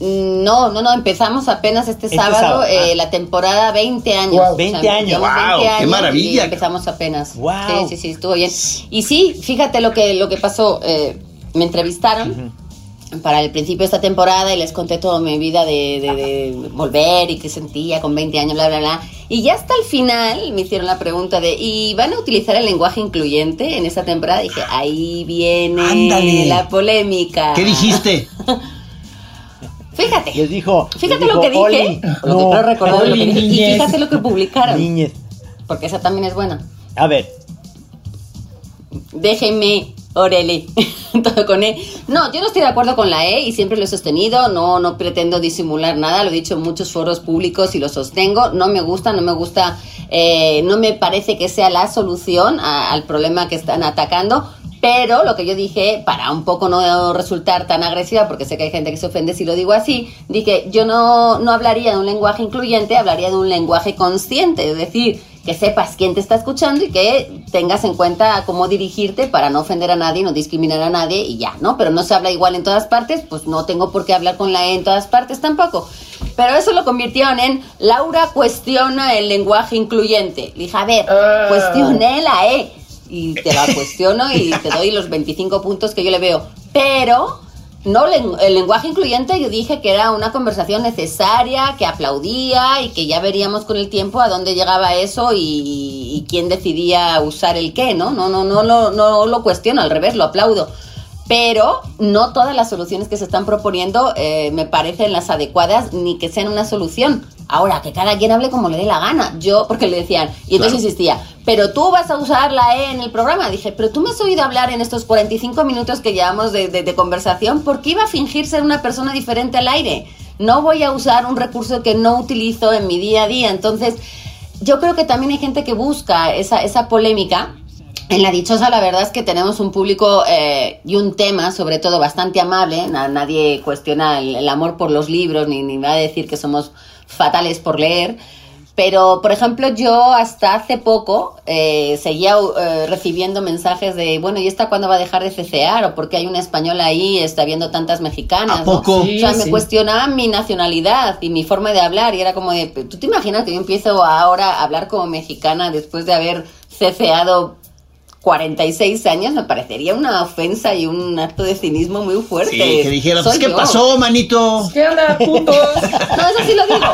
No, no, no, empezamos apenas este, Este sábado, sábado, eh, ah. la temporada 20 años. Guau. 20 años, guau, qué maravilla. Y empezamos apenas. Guau. Sí, sí, sí, estuvo bien. Y sí, fíjate lo que, lo que pasó. eh, me entrevistaron para el principio de esta temporada y les conté toda mi vida de, de- de volver y qué sentía con 20 años, bla, bla, bla. Y ya hasta el final me hicieron la pregunta de, ¿y van a utilizar el lenguaje incluyente en esta temporada? dije, ahí viene Ándale. la polémica. ¿Qué dijiste? Fíjate. Les dijo. Fíjate les lo que dije, "Oli, lo que creo recordar de lo que Oli, dije, y niñez. fíjate lo que publicaron, niñez". porque esa también es buena. A ver, Déjenme, Orele, todo con E. No, yo no estoy de acuerdo con la E y siempre lo he sostenido, no, no pretendo disimular nada, lo he dicho en muchos foros públicos y lo sostengo, no me gusta, no me gusta, eh, no me parece que sea la solución a- al problema que están atacando. Pero lo que yo dije, para un poco no resultar tan agresiva, porque sé que hay gente que se ofende si lo digo así, dije, yo no, no hablaría de un lenguaje incluyente, hablaría de un lenguaje consciente, es decir, que sepas quién te está escuchando y que tengas en cuenta cómo dirigirte para no ofender a nadie, no discriminar a nadie y ya, ¿no? Pero no se habla igual en todas partes, pues no tengo por qué hablar con la E en todas partes tampoco. Pero eso lo convirtieron en Laura cuestiona el lenguaje incluyente. Le dije, a ver, Ah. cuestioné la E y te la cuestiono y te doy los 25 puntos que yo le veo. Pero no, el lenguaje incluyente yo dije que era una conversación necesaria, que aplaudía y que ya veríamos con el tiempo a dónde llegaba eso y, quién decidía usar el qué, ¿no? No, no, no, no, no lo cuestiono, al revés, lo aplaudo. Pero no todas las soluciones que se están proponiendo eh, me parecen las adecuadas ni que sean una solución. Ahora, que cada quien hable como le dé la gana. Yo, porque le decían, y entonces insistía, pero tú vas a usar la E en el programa. Dije, pero tú me has oído hablar en estos 45 minutos que llevamos de, de- de conversación, ¿por qué iba a fingir ser una persona diferente al aire? No voy a usar un recurso que no utilizo en mi día a día. Entonces, yo creo que también hay gente que busca esa, esa polémica. En la dichosa la verdad es que tenemos un público eh, y un tema sobre todo bastante amable. Na- nadie cuestiona el, el amor por los libros ni, ni va a decir que somos fatales por leer. Pero, por ejemplo, yo hasta hace poco eh, seguía eh, recibiendo mensajes de, bueno, ¿y esta cuándo va a dejar de cecear? ¿O por qué hay una española ahí, está viendo tantas mexicanas? ¿A ¿no? poco? o sea, Sí, me cuestionaban mi nacionalidad y mi forma de hablar y era como de, ¿tú te imaginas que yo empiezo ahora a hablar como mexicana después de haber ceceado 46 años? Me parecería una ofensa y un acto de cinismo muy fuerte. Sí, que dijera, pues, ¿qué yo. pasó, manito? ¿Qué onda, putos? No, eso sí lo digo.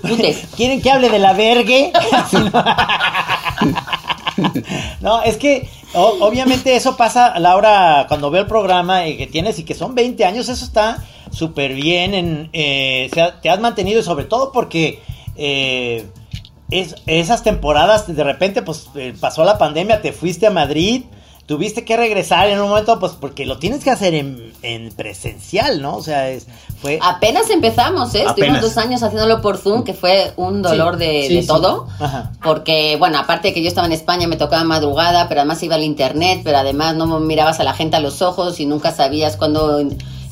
Putes. ¿Quieren que hable de la vergue? no, es que o- obviamente eso pasa, Laura, cuando veo el programa eh, que tienes y que son 20 años, eso está súper bien. En, eh, se ha- te has mantenido y sobre todo porque eh, es- esas temporadas de repente pues eh, pasó la pandemia, te fuiste a Madrid. Tuviste que regresar en un momento, pues porque lo tienes que hacer en, en presencial, ¿no? O sea, es, fue... Apenas empezamos, ¿eh? Estuvimos dos años haciéndolo por Zoom, que fue un dolor de, sí, de sí. todo. Ajá. Porque, bueno, aparte de que yo estaba en España, me tocaba madrugada, pero además iba al internet, pero además no mirabas a la gente a los ojos y nunca sabías cuándo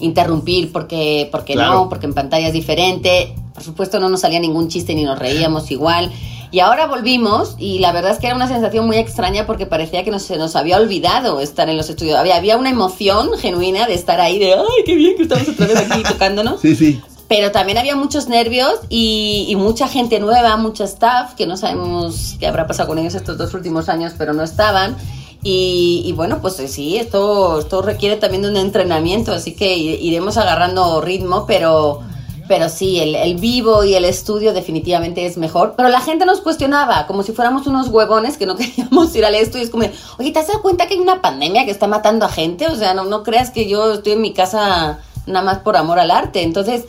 interrumpir porque, porque Claro. no, porque en pantalla es diferente. Por supuesto, no nos salía ningún chiste ni nos reíamos igual. Y ahora volvimos y la verdad es que era una sensación muy extraña porque parecía que nos, se nos había olvidado estar en los estudios. Había, había una emoción genuina de estar ahí, de ¡ay, qué bien que estamos otra vez aquí tocándonos! Sí, sí. Pero también había muchos nervios y, y mucha gente nueva, mucho staff, que no sabemos qué habrá pasado con ellos estos dos últimos años, pero no estaban. Y, y bueno, pues eh, sí, esto, esto requiere también de un entrenamiento, así que iremos agarrando ritmo, pero, pero sí, el, el vivo y el estudio definitivamente es mejor. Pero la gente nos cuestionaba, como si fuéramos unos huevones que no queríamos ir al estudio. Es como, oye, ¿te has dado cuenta que hay una pandemia que está matando a gente? O sea, no, no creas que yo estoy en mi casa nada más por amor al arte. Entonces,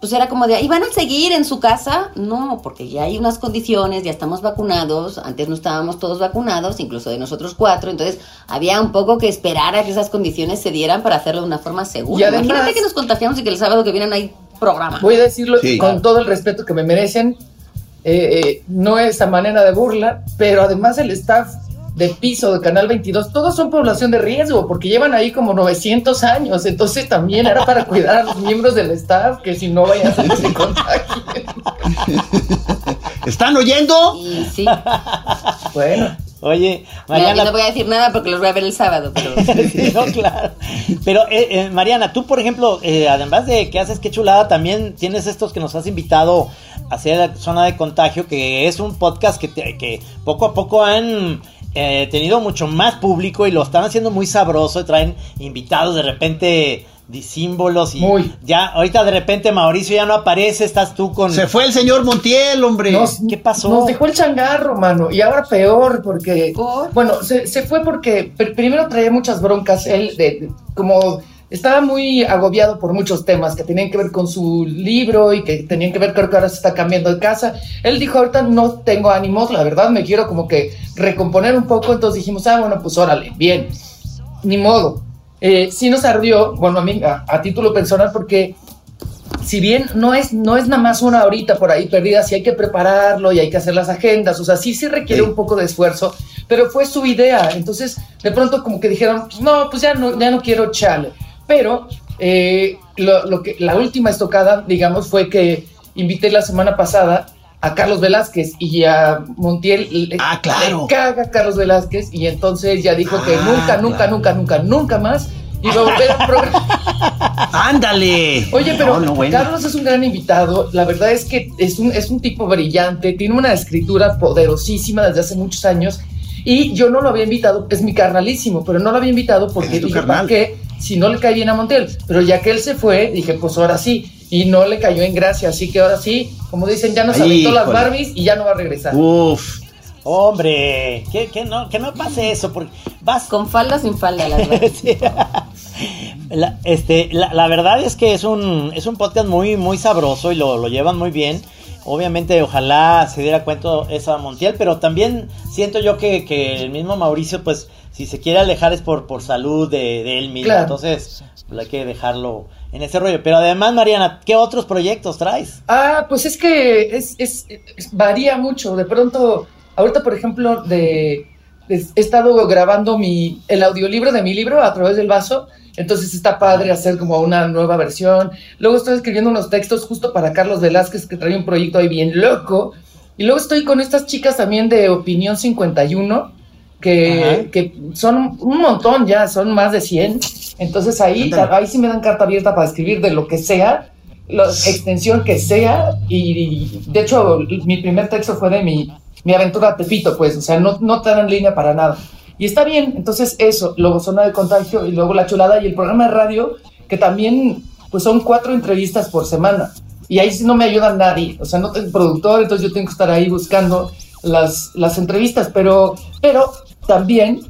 pues era como de, ¿y van a seguir en su casa? No, porque ya hay unas condiciones, ya estamos vacunados, antes no estábamos todos vacunados, incluso de nosotros cuatro, entonces había un poco que esperar a que esas condiciones se dieran para hacerlo de una forma segura. Y además- Imagínate que nos contagiamos y que el sábado que viene no hay programa. Voy a decirlo Sí. con todo el respeto que me merecen. eh, eh, no es a manera de burla, pero además el staff de piso de Canal 22, todos son población de riesgo, porque llevan ahí como 900 años, entonces también era para cuidar a los miembros del staff, que si no vayan a se contagien. ¿Están oyendo? Y sí, Bueno, Oye, yo Mariana, no voy a decir nada porque los voy a ver el sábado, pero... Sí, no, claro. Pero, eh, eh, Mariana, tú, por ejemplo, eh, además de que haces Qué Chulada, también tienes estos que nos has invitado a hacer Zona de Contagio, que es un podcast que, te- que poco a poco han eh, tenido mucho más público y lo están haciendo muy sabroso. y Traen invitados de repente disímbolos y Muy. ya ahorita de repente Mauricio ya no aparece, estás tú con Se fue el señor Montiel, hombre. nos, ¿Qué pasó? Nos dejó el changarro, mano, y ahora peor, porque... ¿Por? Bueno, se, se fue porque pr- primero traía muchas broncas, él, de, de- como estaba muy agobiado por muchos temas que tenían que ver con su libro y que tenían que ver, creo que ahora se está cambiando de casa. Él dijo, ahorita no tengo ánimos, la verdad, me quiero como que recomponer un poco, entonces dijimos, ah, bueno, pues órale, bien, ni modo. Eh, sí nos ardió, bueno, a mí, a, a título personal, porque si bien no es, no es nada más una horita por ahí perdida, sí hay que prepararlo y hay que hacer las agendas, o sea, sí se requiere Sí. un poco de esfuerzo, pero fue su idea, entonces de pronto como que dijeron, no, pues ya no, ya no quiero chale, pero eh, lo, lo que, la última estocada, digamos, fue que invité la semana pasada a Carlos Velázquez y a Montiel le, Ah, claro. le caga a Carlos Velázquez y entonces ya dijo que Ah, nunca, nunca, claro. nunca, nunca, nunca más iba a volver al programa. ¡Ándale! Oye, pero No, no, bueno. Carlos es un gran invitado. La verdad es que es un, es un tipo brillante, tiene una escritura poderosísima desde hace muchos años. Y yo no lo había invitado, es mi carnalísimo, pero no lo había invitado porque dije, carnal. ¿para qué? Si no le cae bien a Montiel. Pero ya que él se fue, dije, pues ahora sí. Y no le cayó en gracia, así que ahora sí, como dicen, ya nos Ay, aventó las. Barbies y ya no va a regresar. Uf. Hombre, que, que no, que no pase eso, porque vas Con falda sin falda, las verdad. Sí. La, este, la, la verdad es que es un, es un podcast muy, muy sabroso y lo, lo llevan muy bien. Obviamente, ojalá se diera cuenta esa Montiel, pero también siento yo que, que el mismo Mauricio, pues, si se quiere alejar es por, por salud de, de él mismo. Claro. Entonces, pues, hay que dejarlo en ese rollo. Pero además, Mariana, ¿qué otros proyectos traes? Ah, pues es que es, es- es- varía mucho. De pronto, ahorita, por ejemplo, de, de- he estado grabando mi, el audiolibro de mi libro a través del vaso. Entonces está padre hacer como una nueva versión. Luego estoy escribiendo unos textos justo para Carlos Velázquez, que trae un proyecto ahí bien loco. Y luego estoy con estas chicas también de Opinión 51, que, que son un montón ya, son más de 100. Entonces ahí, ahí sí me dan carta abierta para escribir de lo que sea, la extensión que sea. Y de hecho, mi primer texto fue de mi, mi aventura a Tepito, pues, o sea, no, no tan en línea para nada. Y está bien, entonces eso, luego zona de contagio y luego la chulada y el programa de radio, que también, pues son cuatro entrevistas por semana. Y ahí sí no me ayuda nadie, o sea, no tengo productor, entonces yo tengo que estar ahí buscando las, las entrevistas, pero, pero también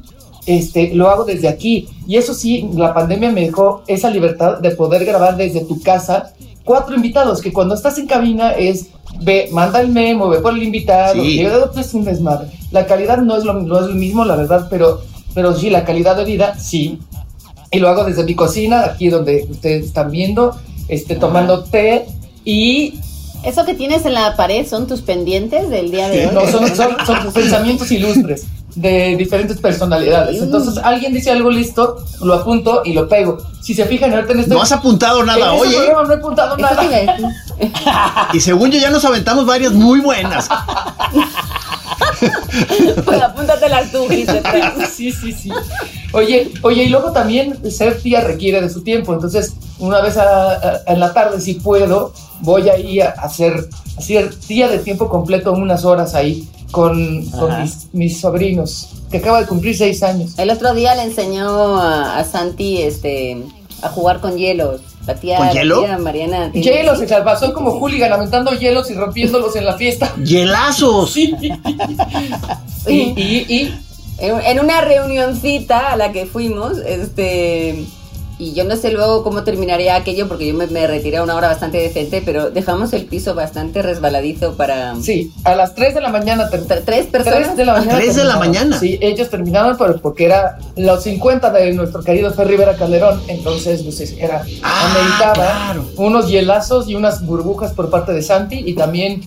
este, lo hago desde aquí. Y eso sí, la pandemia me dejó esa libertad de poder grabar desde tu casa cuatro invitados, que cuando estás en cabina es, ve, manda el memo, ve por el invitado, Sí. y es un desmadre. La calidad no es lo, no es lo mismo, la verdad, pero, pero sí, la calidad de vida, sí. Y lo hago desde mi cocina, aquí donde ustedes están viendo, este, tomando té y ¿Eso que tienes en la pared son tus pendientes del día de hoy? no, son, son, son pensamientos ilustres de diferentes personalidades. Entonces, alguien dice algo listo, lo apunto y lo pego. Si se fijan, ahorita en este, No has apuntado en nada este hoy, ¿eh? programa no he apuntado nada. Y según yo ya nos aventamos varias muy buenas. Pues apúntatelas tú, Gisela. Sí, sí, sí. Oye, oye, y luego también ser tía requiere de su tiempo. Entonces, una vez a- a- en la tarde, si puedo, voy ahí a hacer, hacer tía de tiempo completo unas horas ahí con, mis, mis sobrinos, que acaba de cumplir seis años. El otro día le enseñó a, a Santi este, a jugar con hielos. La tía, ¿Con hielo? tía Mariana. tiene- Hielo se pasó como hooligan aventando hielos y rompiéndolos en la fiesta. ¡Hielazos! Sí. Y, y, y En, en una reunioncita a la que fuimos, este. Y yo no sé luego cómo terminaría aquello porque yo me, me retiré a una hora bastante decente, pero dejamos el piso bastante resbaladizo para sí, a las 3 de la mañana tres personas. 3 de la mañana. ¿Tres de la mañana? Sí, ellos terminaron por- porque era los 50 de nuestro querido Fer Rivera Calderón. Entonces, pues era, Ah, ameritaba claro. unos hielazos y unas burbujas por parte de Santi. Y también,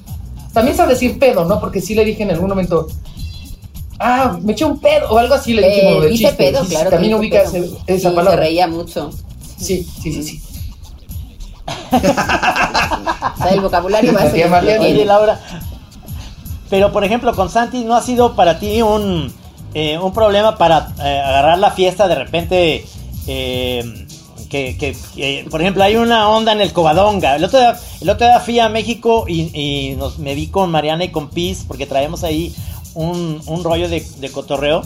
también sabe decir pedo, ¿no? Porque sí le dije en algún momento, ah, me eché un pedo o algo así le dije Eh, de dice chiste. pedo, Sí, sí, claro. También dice ubica pedo. esa Sí, palabra. Se reía mucho. Sí, sí, sí, sí. O sea, el vocabulario va a ser. Oye, Laura. Pero, por ejemplo, con Santi, ¿no ha sido para ti un, eh, un problema para eh, agarrar la fiesta de repente? eh, que, que- que, por ejemplo, hay una onda en el Covadonga. El otro día, el otro día fui a México y, y nos, me vi con Mariana y con Piz, porque traemos ahí un, un rollo de, de cotorreo.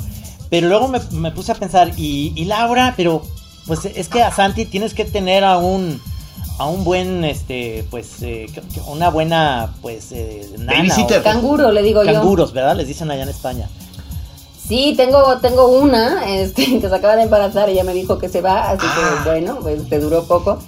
Pero luego me, me puse a pensar, y, y Laura, pero pues es que a Santi tienes que tener a un a un buen este pues eh, una buena pues eh, nana o- Canguro, le digo yo. canguros verdad les dicen allá en España Sí, tengo, tengo una este, que se acaba de embarazar, ella me dijo que se va, así Ah. que bueno, pues te duró poco.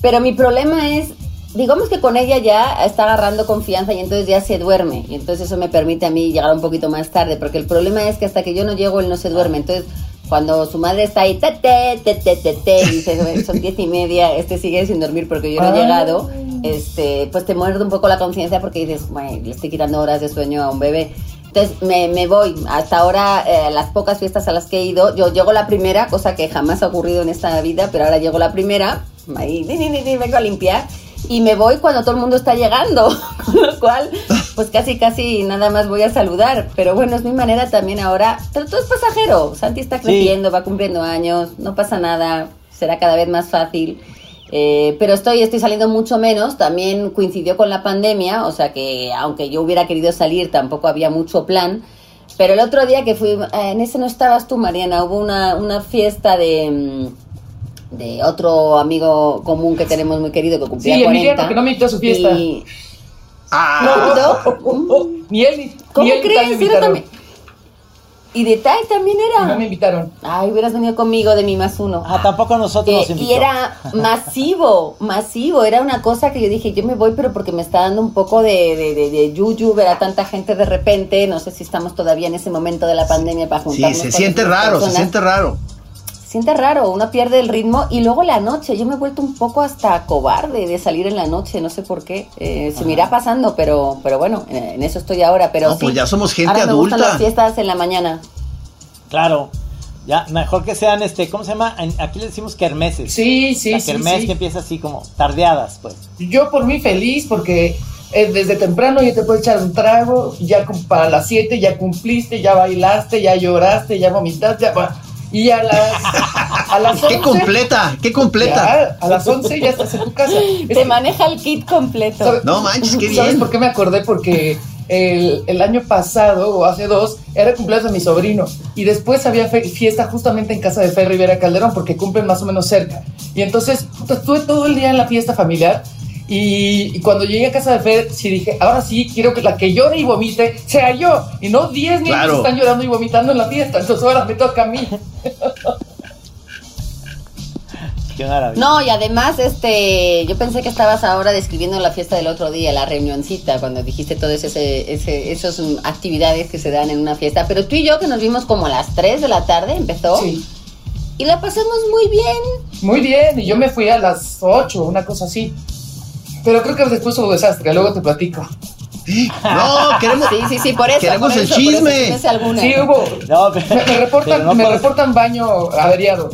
Pero mi problema es, digamos que con ella ya está agarrando confianza y entonces ya se duerme. Y entonces eso me permite a mí llegar un poquito más tarde, porque el problema es que hasta que yo no llego él no se duerme. Entonces cuando su madre está ahí, te, te, te, te, te, te, y dice, son diez y media, este sigue sin dormir porque yo no he llegado, este, pues te muerde un poco la conciencia porque dices, bueno, le estoy quitando horas de sueño a un bebé. Entonces me, me voy. Hasta ahora, eh, las pocas fiestas a las que he ido, yo llego la primera, cosa que jamás ha ocurrido en esta vida, pero ahora llego la primera, ahí vengo a limpiar, y me voy cuando todo el mundo está llegando. Con lo cual, pues casi, casi nada más voy a saludar. Pero bueno, es mi manera también ahora. Pero todo es pasajero. Santi está creciendo, va cumpliendo años, no pasa nada, será cada vez más fácil. Eh, pero estoy, estoy saliendo mucho menos. También coincidió con la pandemia, o sea que aunque yo hubiera querido salir, tampoco había mucho plan. Pero el otro día que fui, en ese no estabas tú, Mariana, hubo una, una fiesta de, mm, de otro amigo común que tenemos muy querido que cumplía Sí, 40. Emiliano, que no me invitó a su fiesta. Y, Ah, ¿No? Ni él ni ¿Cómo ni él ni tal crees? Era también- Y de Tai también No me era. invitaron. Ay, hubieras venido conmigo de mi más uno. Ah, tampoco nosotros Que- nos invitó. y era masivo, masivo, era una cosa que yo dije, yo me voy, pero porque me está dando un poco de, de, de, de yuyu ver a tanta gente de repente, no sé si estamos todavía en ese momento de la pandemia para sí, juntarnos. se con siente raro, se siente raro. Siente raro, uno pierde el ritmo y luego la noche, yo me he vuelto un poco hasta cobarde de salir en la noche, no sé por qué, eh, se me irá pasando, pero, pero bueno, en eso estoy ahora, pero No, sí, pues ya somos gente ahora me gustan adulta. las fiestas en la mañana. Claro. Ya, mejor que sean, este, ¿cómo se llama? En- Aquí le decimos kermeses. Sí, sí, La sí. kermés sí. que empieza así como tardeadas, pues. Yo por mí feliz porque eh, desde temprano ya te puedes echar un trago, ya para las 7 ya cumpliste, ya bailaste, ya lloraste, ya vomitaste, ya y a las a las 11 Qué completa, qué completa. ya, a las 11 ya estás en tu casa. Es Te que- maneja el kit completo. ¿sabes- No manches, qué ¿Sabes bien. por qué me acordé? Porque el, el año pasado o hace dos era el cumpleaños de mi sobrino y después había fiesta justamente en casa de Fer Rivera Calderón porque cumplen más o menos cerca. Y entonces estuve todo el día en la fiesta familiar y, y cuando llegué a casa de Fer sí dije, ahora sí quiero que la que llore y vomite sea yo y no 10 niños Claro. están llorando y vomitando en la fiesta. Entonces ahora me toca a mí. Qué maravilla. No, y además, este, yo pensé que estabas ahora describiendo la fiesta del otro día, la reunioncita, cuando dijiste todas ese, ese, esas actividades que se dan en una fiesta. Pero tú y yo, que nos vimos como a las 3 de la tarde, empezó, Sí, y la pasamos muy bien. muy bien. Y yo me fui a las 8, una cosa así. Pero creo que después hubo desastre, luego te platico. No, queremos. Sí, sí, sí, por eso. Queremos por el eso, chisme. sí alguna. Hubo. No, pero, Me, me reportan, no me por- reportan baño averiado.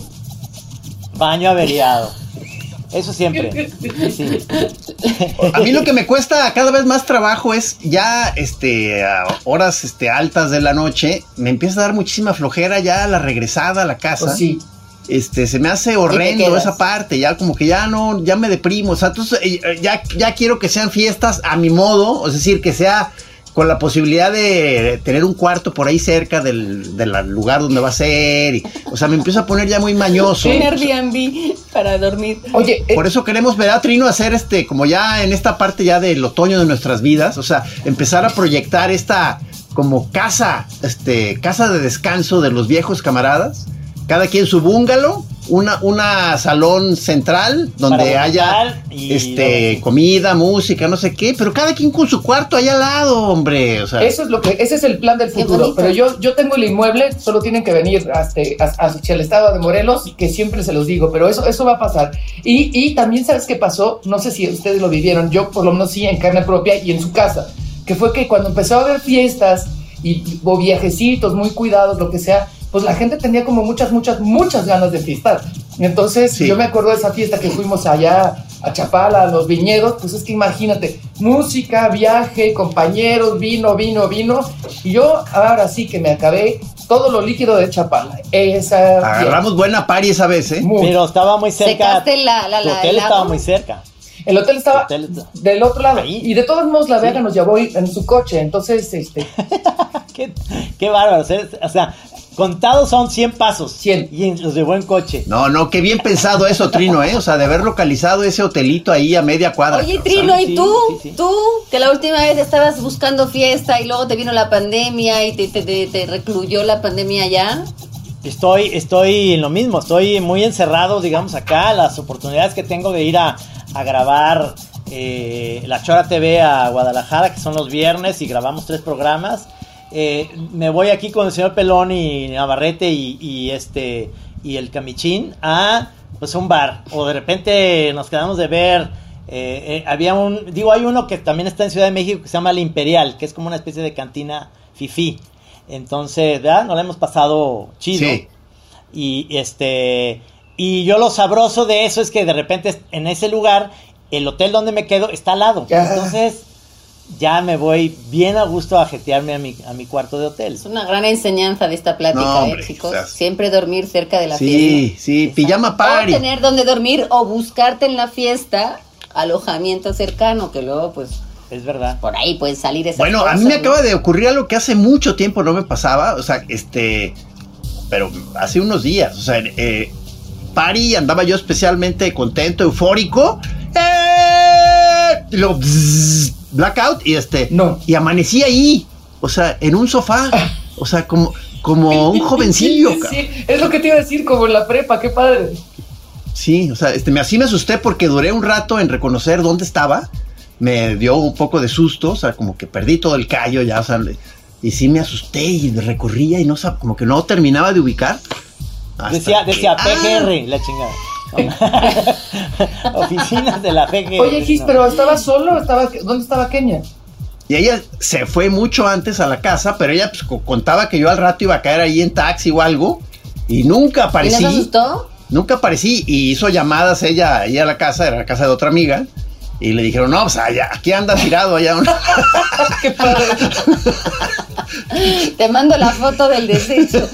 Baño averiado. Eso siempre. Sí. A mí lo que me cuesta cada vez más trabajo es ya este a horas este altas de la noche me empieza a dar muchísima flojera ya la regresada a la casa. Pues sí. Este se me hace horrendo esa parte, ya como que ya no ya me deprimo, o sea, entonces eh, eh, ya ya quiero que sean fiestas a mi modo, es decir, que sea con la posibilidad de tener un cuarto por ahí cerca del, del lugar donde va a ser. y- o sea, me empiezo a poner ya muy mañoso. Un Airbnb para dormir. Oye, eh, Por eso queremos ver a Trino hacer este, como ya en esta parte ya del otoño de nuestras vidas, o sea, empezar a proyectar esta como casa, este, casa de descanso de los viejos camaradas, cada quien su búngalo, una, una salón central donde Para haya y este luego comida, música, no sé qué, pero cada quien con su cuarto allá al lado, hombre, o sea, eso es lo que, ese es el plan del futuro. Pero yo, yo tengo el inmueble, solo tienen que venir hasta, hacia el estado de Morelos, que siempre se los digo, pero eso, eso va a pasar. Y, y también, ¿sabes qué pasó? No sé si ustedes lo vivieron, yo por lo menos sí, en carne propia y en su casa, que fue que cuando empezó a haber fiestas y o viajecitos muy cuidados, lo que sea, pues la gente tenía como muchas, muchas, muchas ganas de fiestar. Entonces, Sí. yo me acuerdo de esa fiesta que fuimos allá a Chapala, a los viñedos, pues es que imagínate, música, viaje, compañeros, vino, vino, vino. Y yo ahora sí que me acabé todo lo líquido de Chapala. Esa agarramos buena pari esa vez, ¿eh? Muy. Pero estaba muy cerca. Secaste la, la, la, hotel el estaba agua. muy cerca. El hotel estaba El hotel está- del otro lado. Ahí. Y de todos modos la Sí. Vega nos llevó en su coche. Entonces, este, Qué, qué bárbaro. Sea, o sea, contados son 100 pasos. 100. Y los llevó en coche. No, no, qué bien pensado eso, Trino, ¿eh? O sea, de haber localizado ese hotelito ahí a media cuadra. Oye, Trino, ¿y sí, tú? sí, sí. Tú, que la última vez estabas buscando fiesta y luego te vino la pandemia y te, te, te- te recluyó la pandemia ya. Estoy, estoy en lo mismo, estoy muy encerrado, digamos, acá. Las oportunidades que tengo de ir a, a grabar eh, la Chora TV a Guadalajara, que son los viernes, y grabamos tres programas. Eh, me voy aquí con el señor Pelón y Navarrete y, y este y el Camichín a pues un bar. O de repente nos quedamos de ver. eh, eh, había un, digo, hay uno que también está en Ciudad de México que se llama El Imperial, que es como una especie de cantina fifí. Entonces, ¿verdad? Nos la hemos pasado chido. Sí. Y este y yo lo sabroso de eso es que de repente en ese lugar el hotel donde me quedo está al lado. Ya. Entonces, ya me voy bien a gusto a jetearme a mi, a mi cuarto de hotel. Es una gran enseñanza de esta plática, No, hombre, ¿eh, chicos? o Siempre dormir cerca de la Sí, fiesta. sí, pijama O party. tener donde dormir o buscarte en la fiesta alojamiento cercano, que luego, pues, Es verdad. por ahí pueden salir esas Bueno, a mí me ¿no? acaba de ocurrir algo que hace mucho tiempo no me pasaba, o sea, este, pero hace unos días, o sea, eh, Pari andaba yo especialmente contento, eufórico, bzzz, blackout y este, No. y amanecí ahí, o sea, en un sofá, o sea, como, como un jovencillo, Sí, es lo que te iba a decir, como en la prepa, qué padre. Sí, o sea, este, me, así me asusté porque duré un rato en reconocer dónde estaba. Me dio un poco de susto, o sea, como que perdí todo el callo ya, o sea, y sí me asusté y recorría y no como que no terminaba de ubicar. hasta Decía, que- decía ¡Ah! PGR, la chingada. Oficinas de la PGR. Oye, Gis, no. pero ¿estaba solo? Estaba, ¿Dónde estaba Kenia? Y ella se fue mucho antes a la casa, pero ella pues, co- contaba que yo al rato iba a caer ahí en taxi o algo. Y nunca ¿Y no aparecí. se asustó? Nunca aparecí y hizo llamadas ella ahí a la casa, era la casa de otra amiga. Y le dijeron, no, pues allá, aquí anda tirado allá. un-". Qué padre. Te mando la foto del desecho.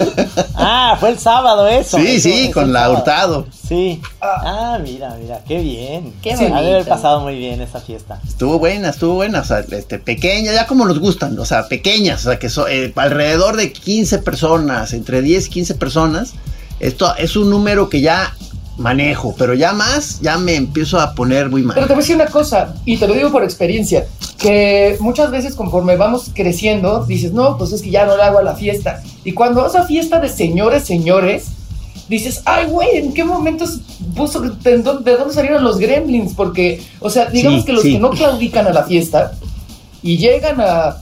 Ah, fue el sábado eso. sí, eso, sí, eso con la sábado. Hurtado. Sí. Ah, mira, mira, qué bien. Qué Ha de haber bonito. pasado muy bien esa fiesta. Estuvo buena, estuvo buena, o sea, este, pequeña, ya como nos gustan, o sea, pequeñas, o sea, que son eh, alrededor de 15 personas, entre 10 y 15 personas. Esto es un número que ya manejo, pero ya más, ya me empiezo a poner muy Pero mal. te voy a decir una cosa, y te lo digo por experiencia, que muchas veces conforme vamos creciendo, dices, no, pues es que ya no le hago a la fiesta. Y cuando vas a fiesta de señores, señores, dices, ay, güey, ¿en qué momentos puso, de, dónde, de dónde salieron los gremlins? Porque, o sea, digamos Sí, que los sí. que no claudican a la fiesta y llegan a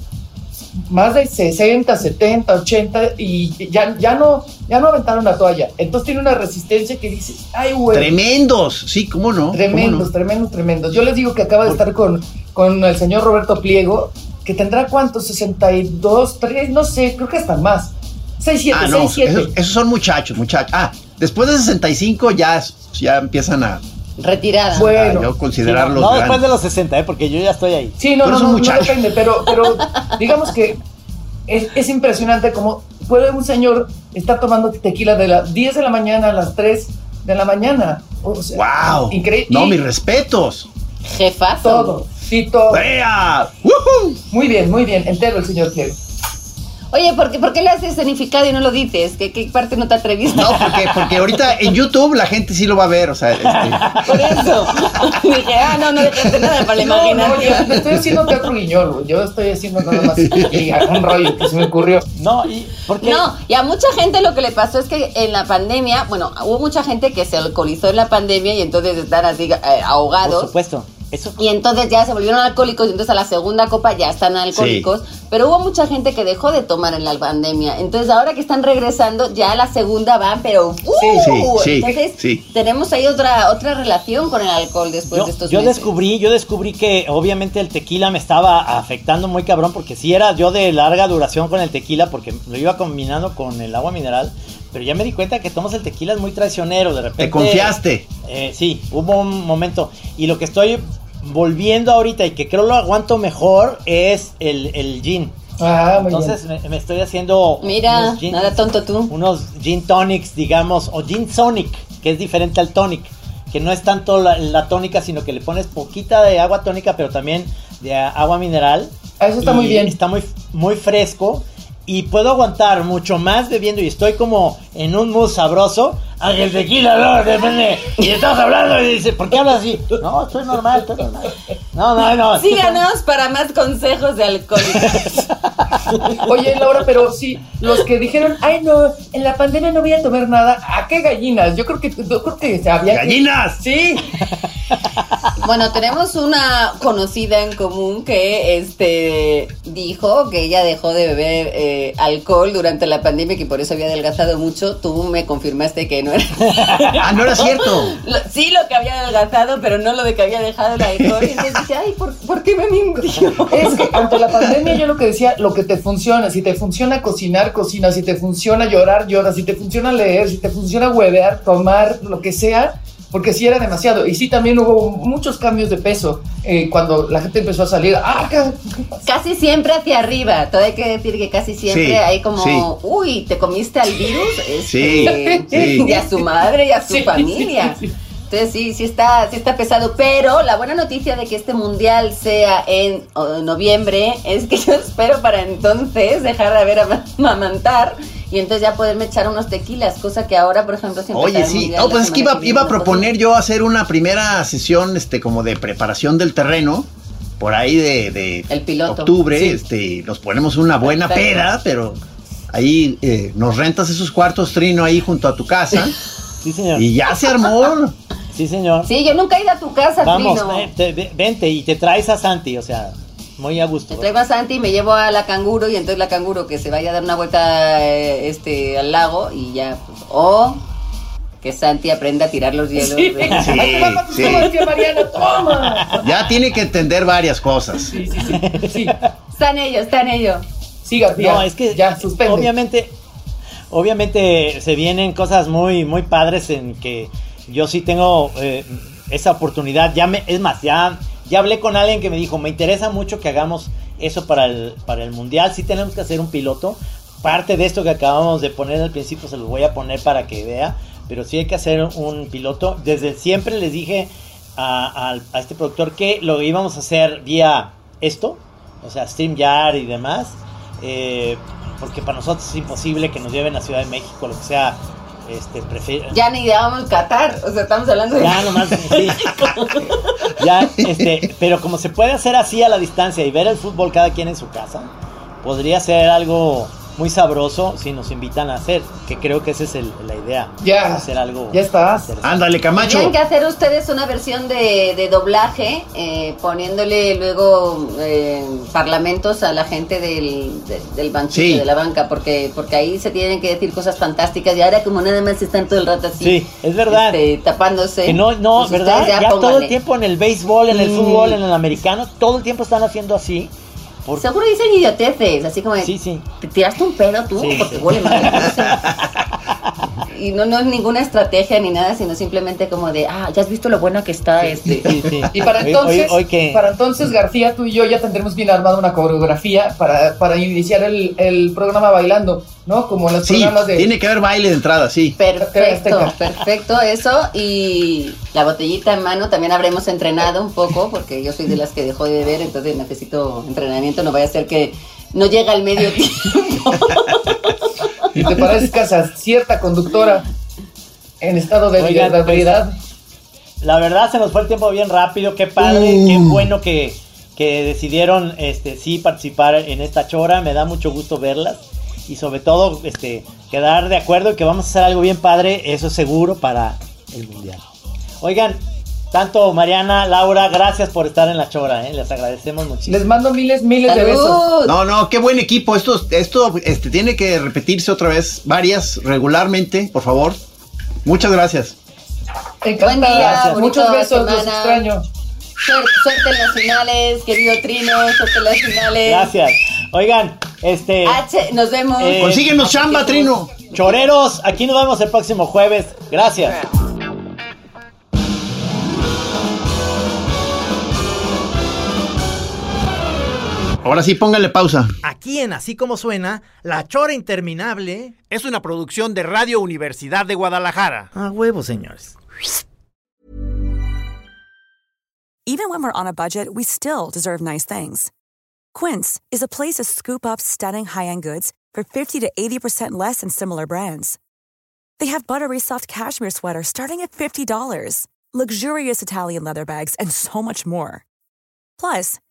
más de 60, 70, 80 y ya, ya, no, ya no aventaron la toalla. Entonces tiene una resistencia que dices, ay, güey. Tremendos, sí, cómo no. ¿Cómo Tremendos, no? tremendos, tremendos. Yo les digo que acaba de estar con, con el señor Roberto Pliego, que tendrá cuántos, 62, 3, no sé, creo que hasta más. 6, 7, Ah, 6, no, 7. esos, esos son muchachos, muchachos. Ah, después de 65 ya, ya empiezan a, Retirada. Bueno, yo considerarlos no después de los 60, ¿eh? porque yo ya estoy ahí. Sí, no, Pero no, no, no depende, pero, pero digamos que es, es impresionante como puede un señor estar tomando tequila de las 10 de la mañana a las 3 de la mañana. O sea, ¡Wow! Increíble. No, mis respetos. Jefazo. todo, sí, todo. ¡Vea! ¡Woohoo! Muy bien, muy bien, entero el señor Pliego. Oye, ¿por qué, ¿por qué le haces escenificado y no lo dices? ¿Qué, qué parte no te atreviste? No, porque, porque ahorita en YouTube la gente sí lo va a ver, o sea, este, Por eso. Dije, ah, no, no dejaste nada para la No, no, imaginación. yo no estoy haciendo teatro guiñol. Yo estoy haciendo nada más y un rollo que se me ocurrió. No, y porque No, y a mucha gente lo que le pasó es que en la pandemia, bueno, hubo mucha gente que se alcoholizó en la pandemia y entonces están así eh, por ahogados. supuesto, eso Y entonces ya se volvieron alcohólicos y entonces a la segunda copa ya están alcohólicos. Pero hubo mucha gente que dejó de tomar en la pandemia. Entonces ahora que están regresando, ya la segunda va, pero... ¡uh! sí, sí, entonces sí. tenemos ahí otra, otra relación con el alcohol después yo, de estos yo meses. descubrí, yo descubrí que obviamente el tequila me estaba afectando muy cabrón porque si era yo de larga duración con el tequila porque lo iba combinando con el agua mineral, pero ya me di cuenta que tomas el tequila es muy traicionero de repente. te confiaste. Eh, sí, hubo un momento y lo que estoy volviendo ahorita y que creo lo aguanto mejor es el, el gin. Ah, muy Entonces me, me estoy haciendo Mira, unos gin- nada tonto tú. unos gin tonics, digamos, o gin sonic, que es diferente al tonic, que no es tanto la, la tónica, sino que le pones poquita de agua tónica, pero también de agua mineral. Ah, eso está Y muy bien. Está muy, muy fresco y puedo aguantar mucho más bebiendo y estoy como en un mood sabroso. A que el tequila, no, depende. Y estamos hablando y dice, ¿por qué hablas así? No, estoy normal, estoy normal. No, no, no. Síganos para más consejos de alcohólicos. Oye, Laura, pero sí, los que dijeron, ay, no, en la pandemia no voy a tomar nada, ¿a qué gallinas? Yo creo que, yo creo que había. que- ¡Gallinas! Sí. Bueno, tenemos una conocida en común que este dijo que ella dejó de beber eh, alcohol durante la pandemia y que por eso había adelgazado mucho. Tú me confirmaste que no era. Ah, no era cierto. Lo- sí, lo que había adelgazado, pero no lo de que había dejado el alcohol. Y entonces dice, ay, ¿por, por qué me mintió? Es que ante la pandemia yo lo que decía, lo que te funciona, si te funciona cocinar, cocina, si te funciona llorar, llora, si te funciona leer, si te funciona huevear, tomar, lo que sea, porque sí era demasiado. Y sí también hubo muchos cambios de peso eh, cuando la gente empezó a salir. ¡Ah, ca- Casi siempre hacia arriba. Todo hay que decir que casi siempre Sí, hay como, sí. uy, te comiste al virus. Sí, Este, sí. Y a su madre y a su Sí, familia. sí, sí. Entonces sí, sí está, sí está pesado. Pero la buena noticia de que este mundial sea en noviembre es que yo espero para entonces dejar de ver a mamantar y entonces ya poderme echar unos tequilas, cosa que ahora, por ejemplo, siempre Oye, sí, no, pues es que iba, iba a proponer yo hacer una primera sesión, este, como de preparación del terreno, por ahí de, de El piloto. octubre, Sí. este, nos ponemos una buena Perfecto. peda, pero ahí eh, nos rentas esos cuartos trino ahí junto a tu casa Sí, señor. y ya se armó. Sí, señor. Sí, yo nunca he ido a tu casa, Vamos, Trino. ve- vente y te traes a Santi, o sea, muy a gusto. Me traigo a Santi y me llevo a la canguro y entonces la canguro que se vaya a dar una vuelta eh, este, al lago y ya, pues, o que Santi aprenda a tirar los hielos. Sí. de- Sí, sí. Mariana, toma. Ya tiene que entender varias cosas. Sí, sí, sí. Sí, Está en ello, está en ello. sí García. No, es que Ya, suspende. obviamente, obviamente se vienen cosas muy, muy padres en que yo sí tengo eh, esa oportunidad. Ya me, es más, ya, ya hablé con alguien que me dijo, me interesa mucho que hagamos eso para el, para el mundial. Sí tenemos que hacer un piloto. Parte de esto que acabamos de poner al principio se los voy a poner para que vea. Pero sí hay que hacer un piloto. Desde siempre les dije a, a este productor que lo íbamos a hacer vía esto, o sea, StreamYard y demás, eh, porque para nosotros es imposible que nos lleven a Ciudad de México, lo que sea, este, prefiero... Ya ni vamos Qatar, o sea, estamos hablando de... Ya nomás, sí. Ya, este, pero como se puede hacer así a la distancia y ver el fútbol cada quien en su casa, podría ser algo muy sabroso si nos invitan a hacer, que creo que esa es el- la idea. Ya. Hacer algo. Ya estás. Ándale, Camacho. Tienen que hacer ustedes una versión de, de doblaje, eh, poniéndole luego eh, parlamentos a la gente del, de- del banquillo, Sí. de la banca, porque porque ahí se tienen que decir cosas fantásticas y ahora como nada más están todo el rato así. Sí, es verdad. este, tapándose. Que no, no, Pues ¿verdad? Ya, todo el tiempo en el béisbol, en el Mm. fútbol, en el americano, todo el tiempo están haciendo así. Por- Seguro dicen idioteces, así como de, Sí, sí. ¿te tiraste un pedo tú? Sí, porque sí. huele mal. No sé. y no, no es ninguna estrategia ni nada, sino simplemente como de, ah, ya has visto lo bueno que está este. Sí, sí. Y para entonces, hoy- hoy que- para entonces García, tú y yo ya tendremos bien armada una coreografía para, para iniciar el, el programa bailando, ¿no? Como en los Sí, programas de... tiene que haber baile de entrada, sí. Perfecto, perfecto eso. Y la botellita en mano también habremos entrenado un poco, porque yo soy de las que dejó de beber, entonces necesito entrenamiento, no vaya a ser que no llega al medio tiempo. Y te parezcas a cierta conductora en estado de Oigan, pues, ebriedad. La verdad se nos fue el tiempo bien rápido, qué padre, Mm. qué bueno que, que decidieron este sí participar en esta chora, me da mucho gusto verlas y sobre todo este quedar de acuerdo y que vamos a hacer algo bien padre, eso es seguro para el mundial. Oigan, tanto Mariana, Laura, gracias por estar en la chora, ¿eh? les agradecemos muchísimo. Les mando miles, miles de besos. No, no, qué buen equipo. Esto, esto este, tiene que repetirse otra vez, varias, regularmente, por favor. Muchas gracias. Buen día, Encantadas. bonito Muchos besos, los extraño. Suerte, suerte en las finales, querido Trino, suerte en las finales. Gracias. Oigan, este H, nos vemos. Eh, Consíguenos chamba, Trino. choreros, aquí nos vemos el próximo jueves. Gracias. Ahora sí, póngale pausa. Aquí en Así como suena, La Chora Interminable Es una producción de Radio Universidad de Guadalajara. A huevo, señores. Even when we're on a budget, we still deserve nice things. Quince is a place to scoop up stunning high-end goods for 50 to 80% less than similar brands. They have buttery soft cashmere sweaters starting at $50, luxurious Italian leather bags, and so much more. Plus,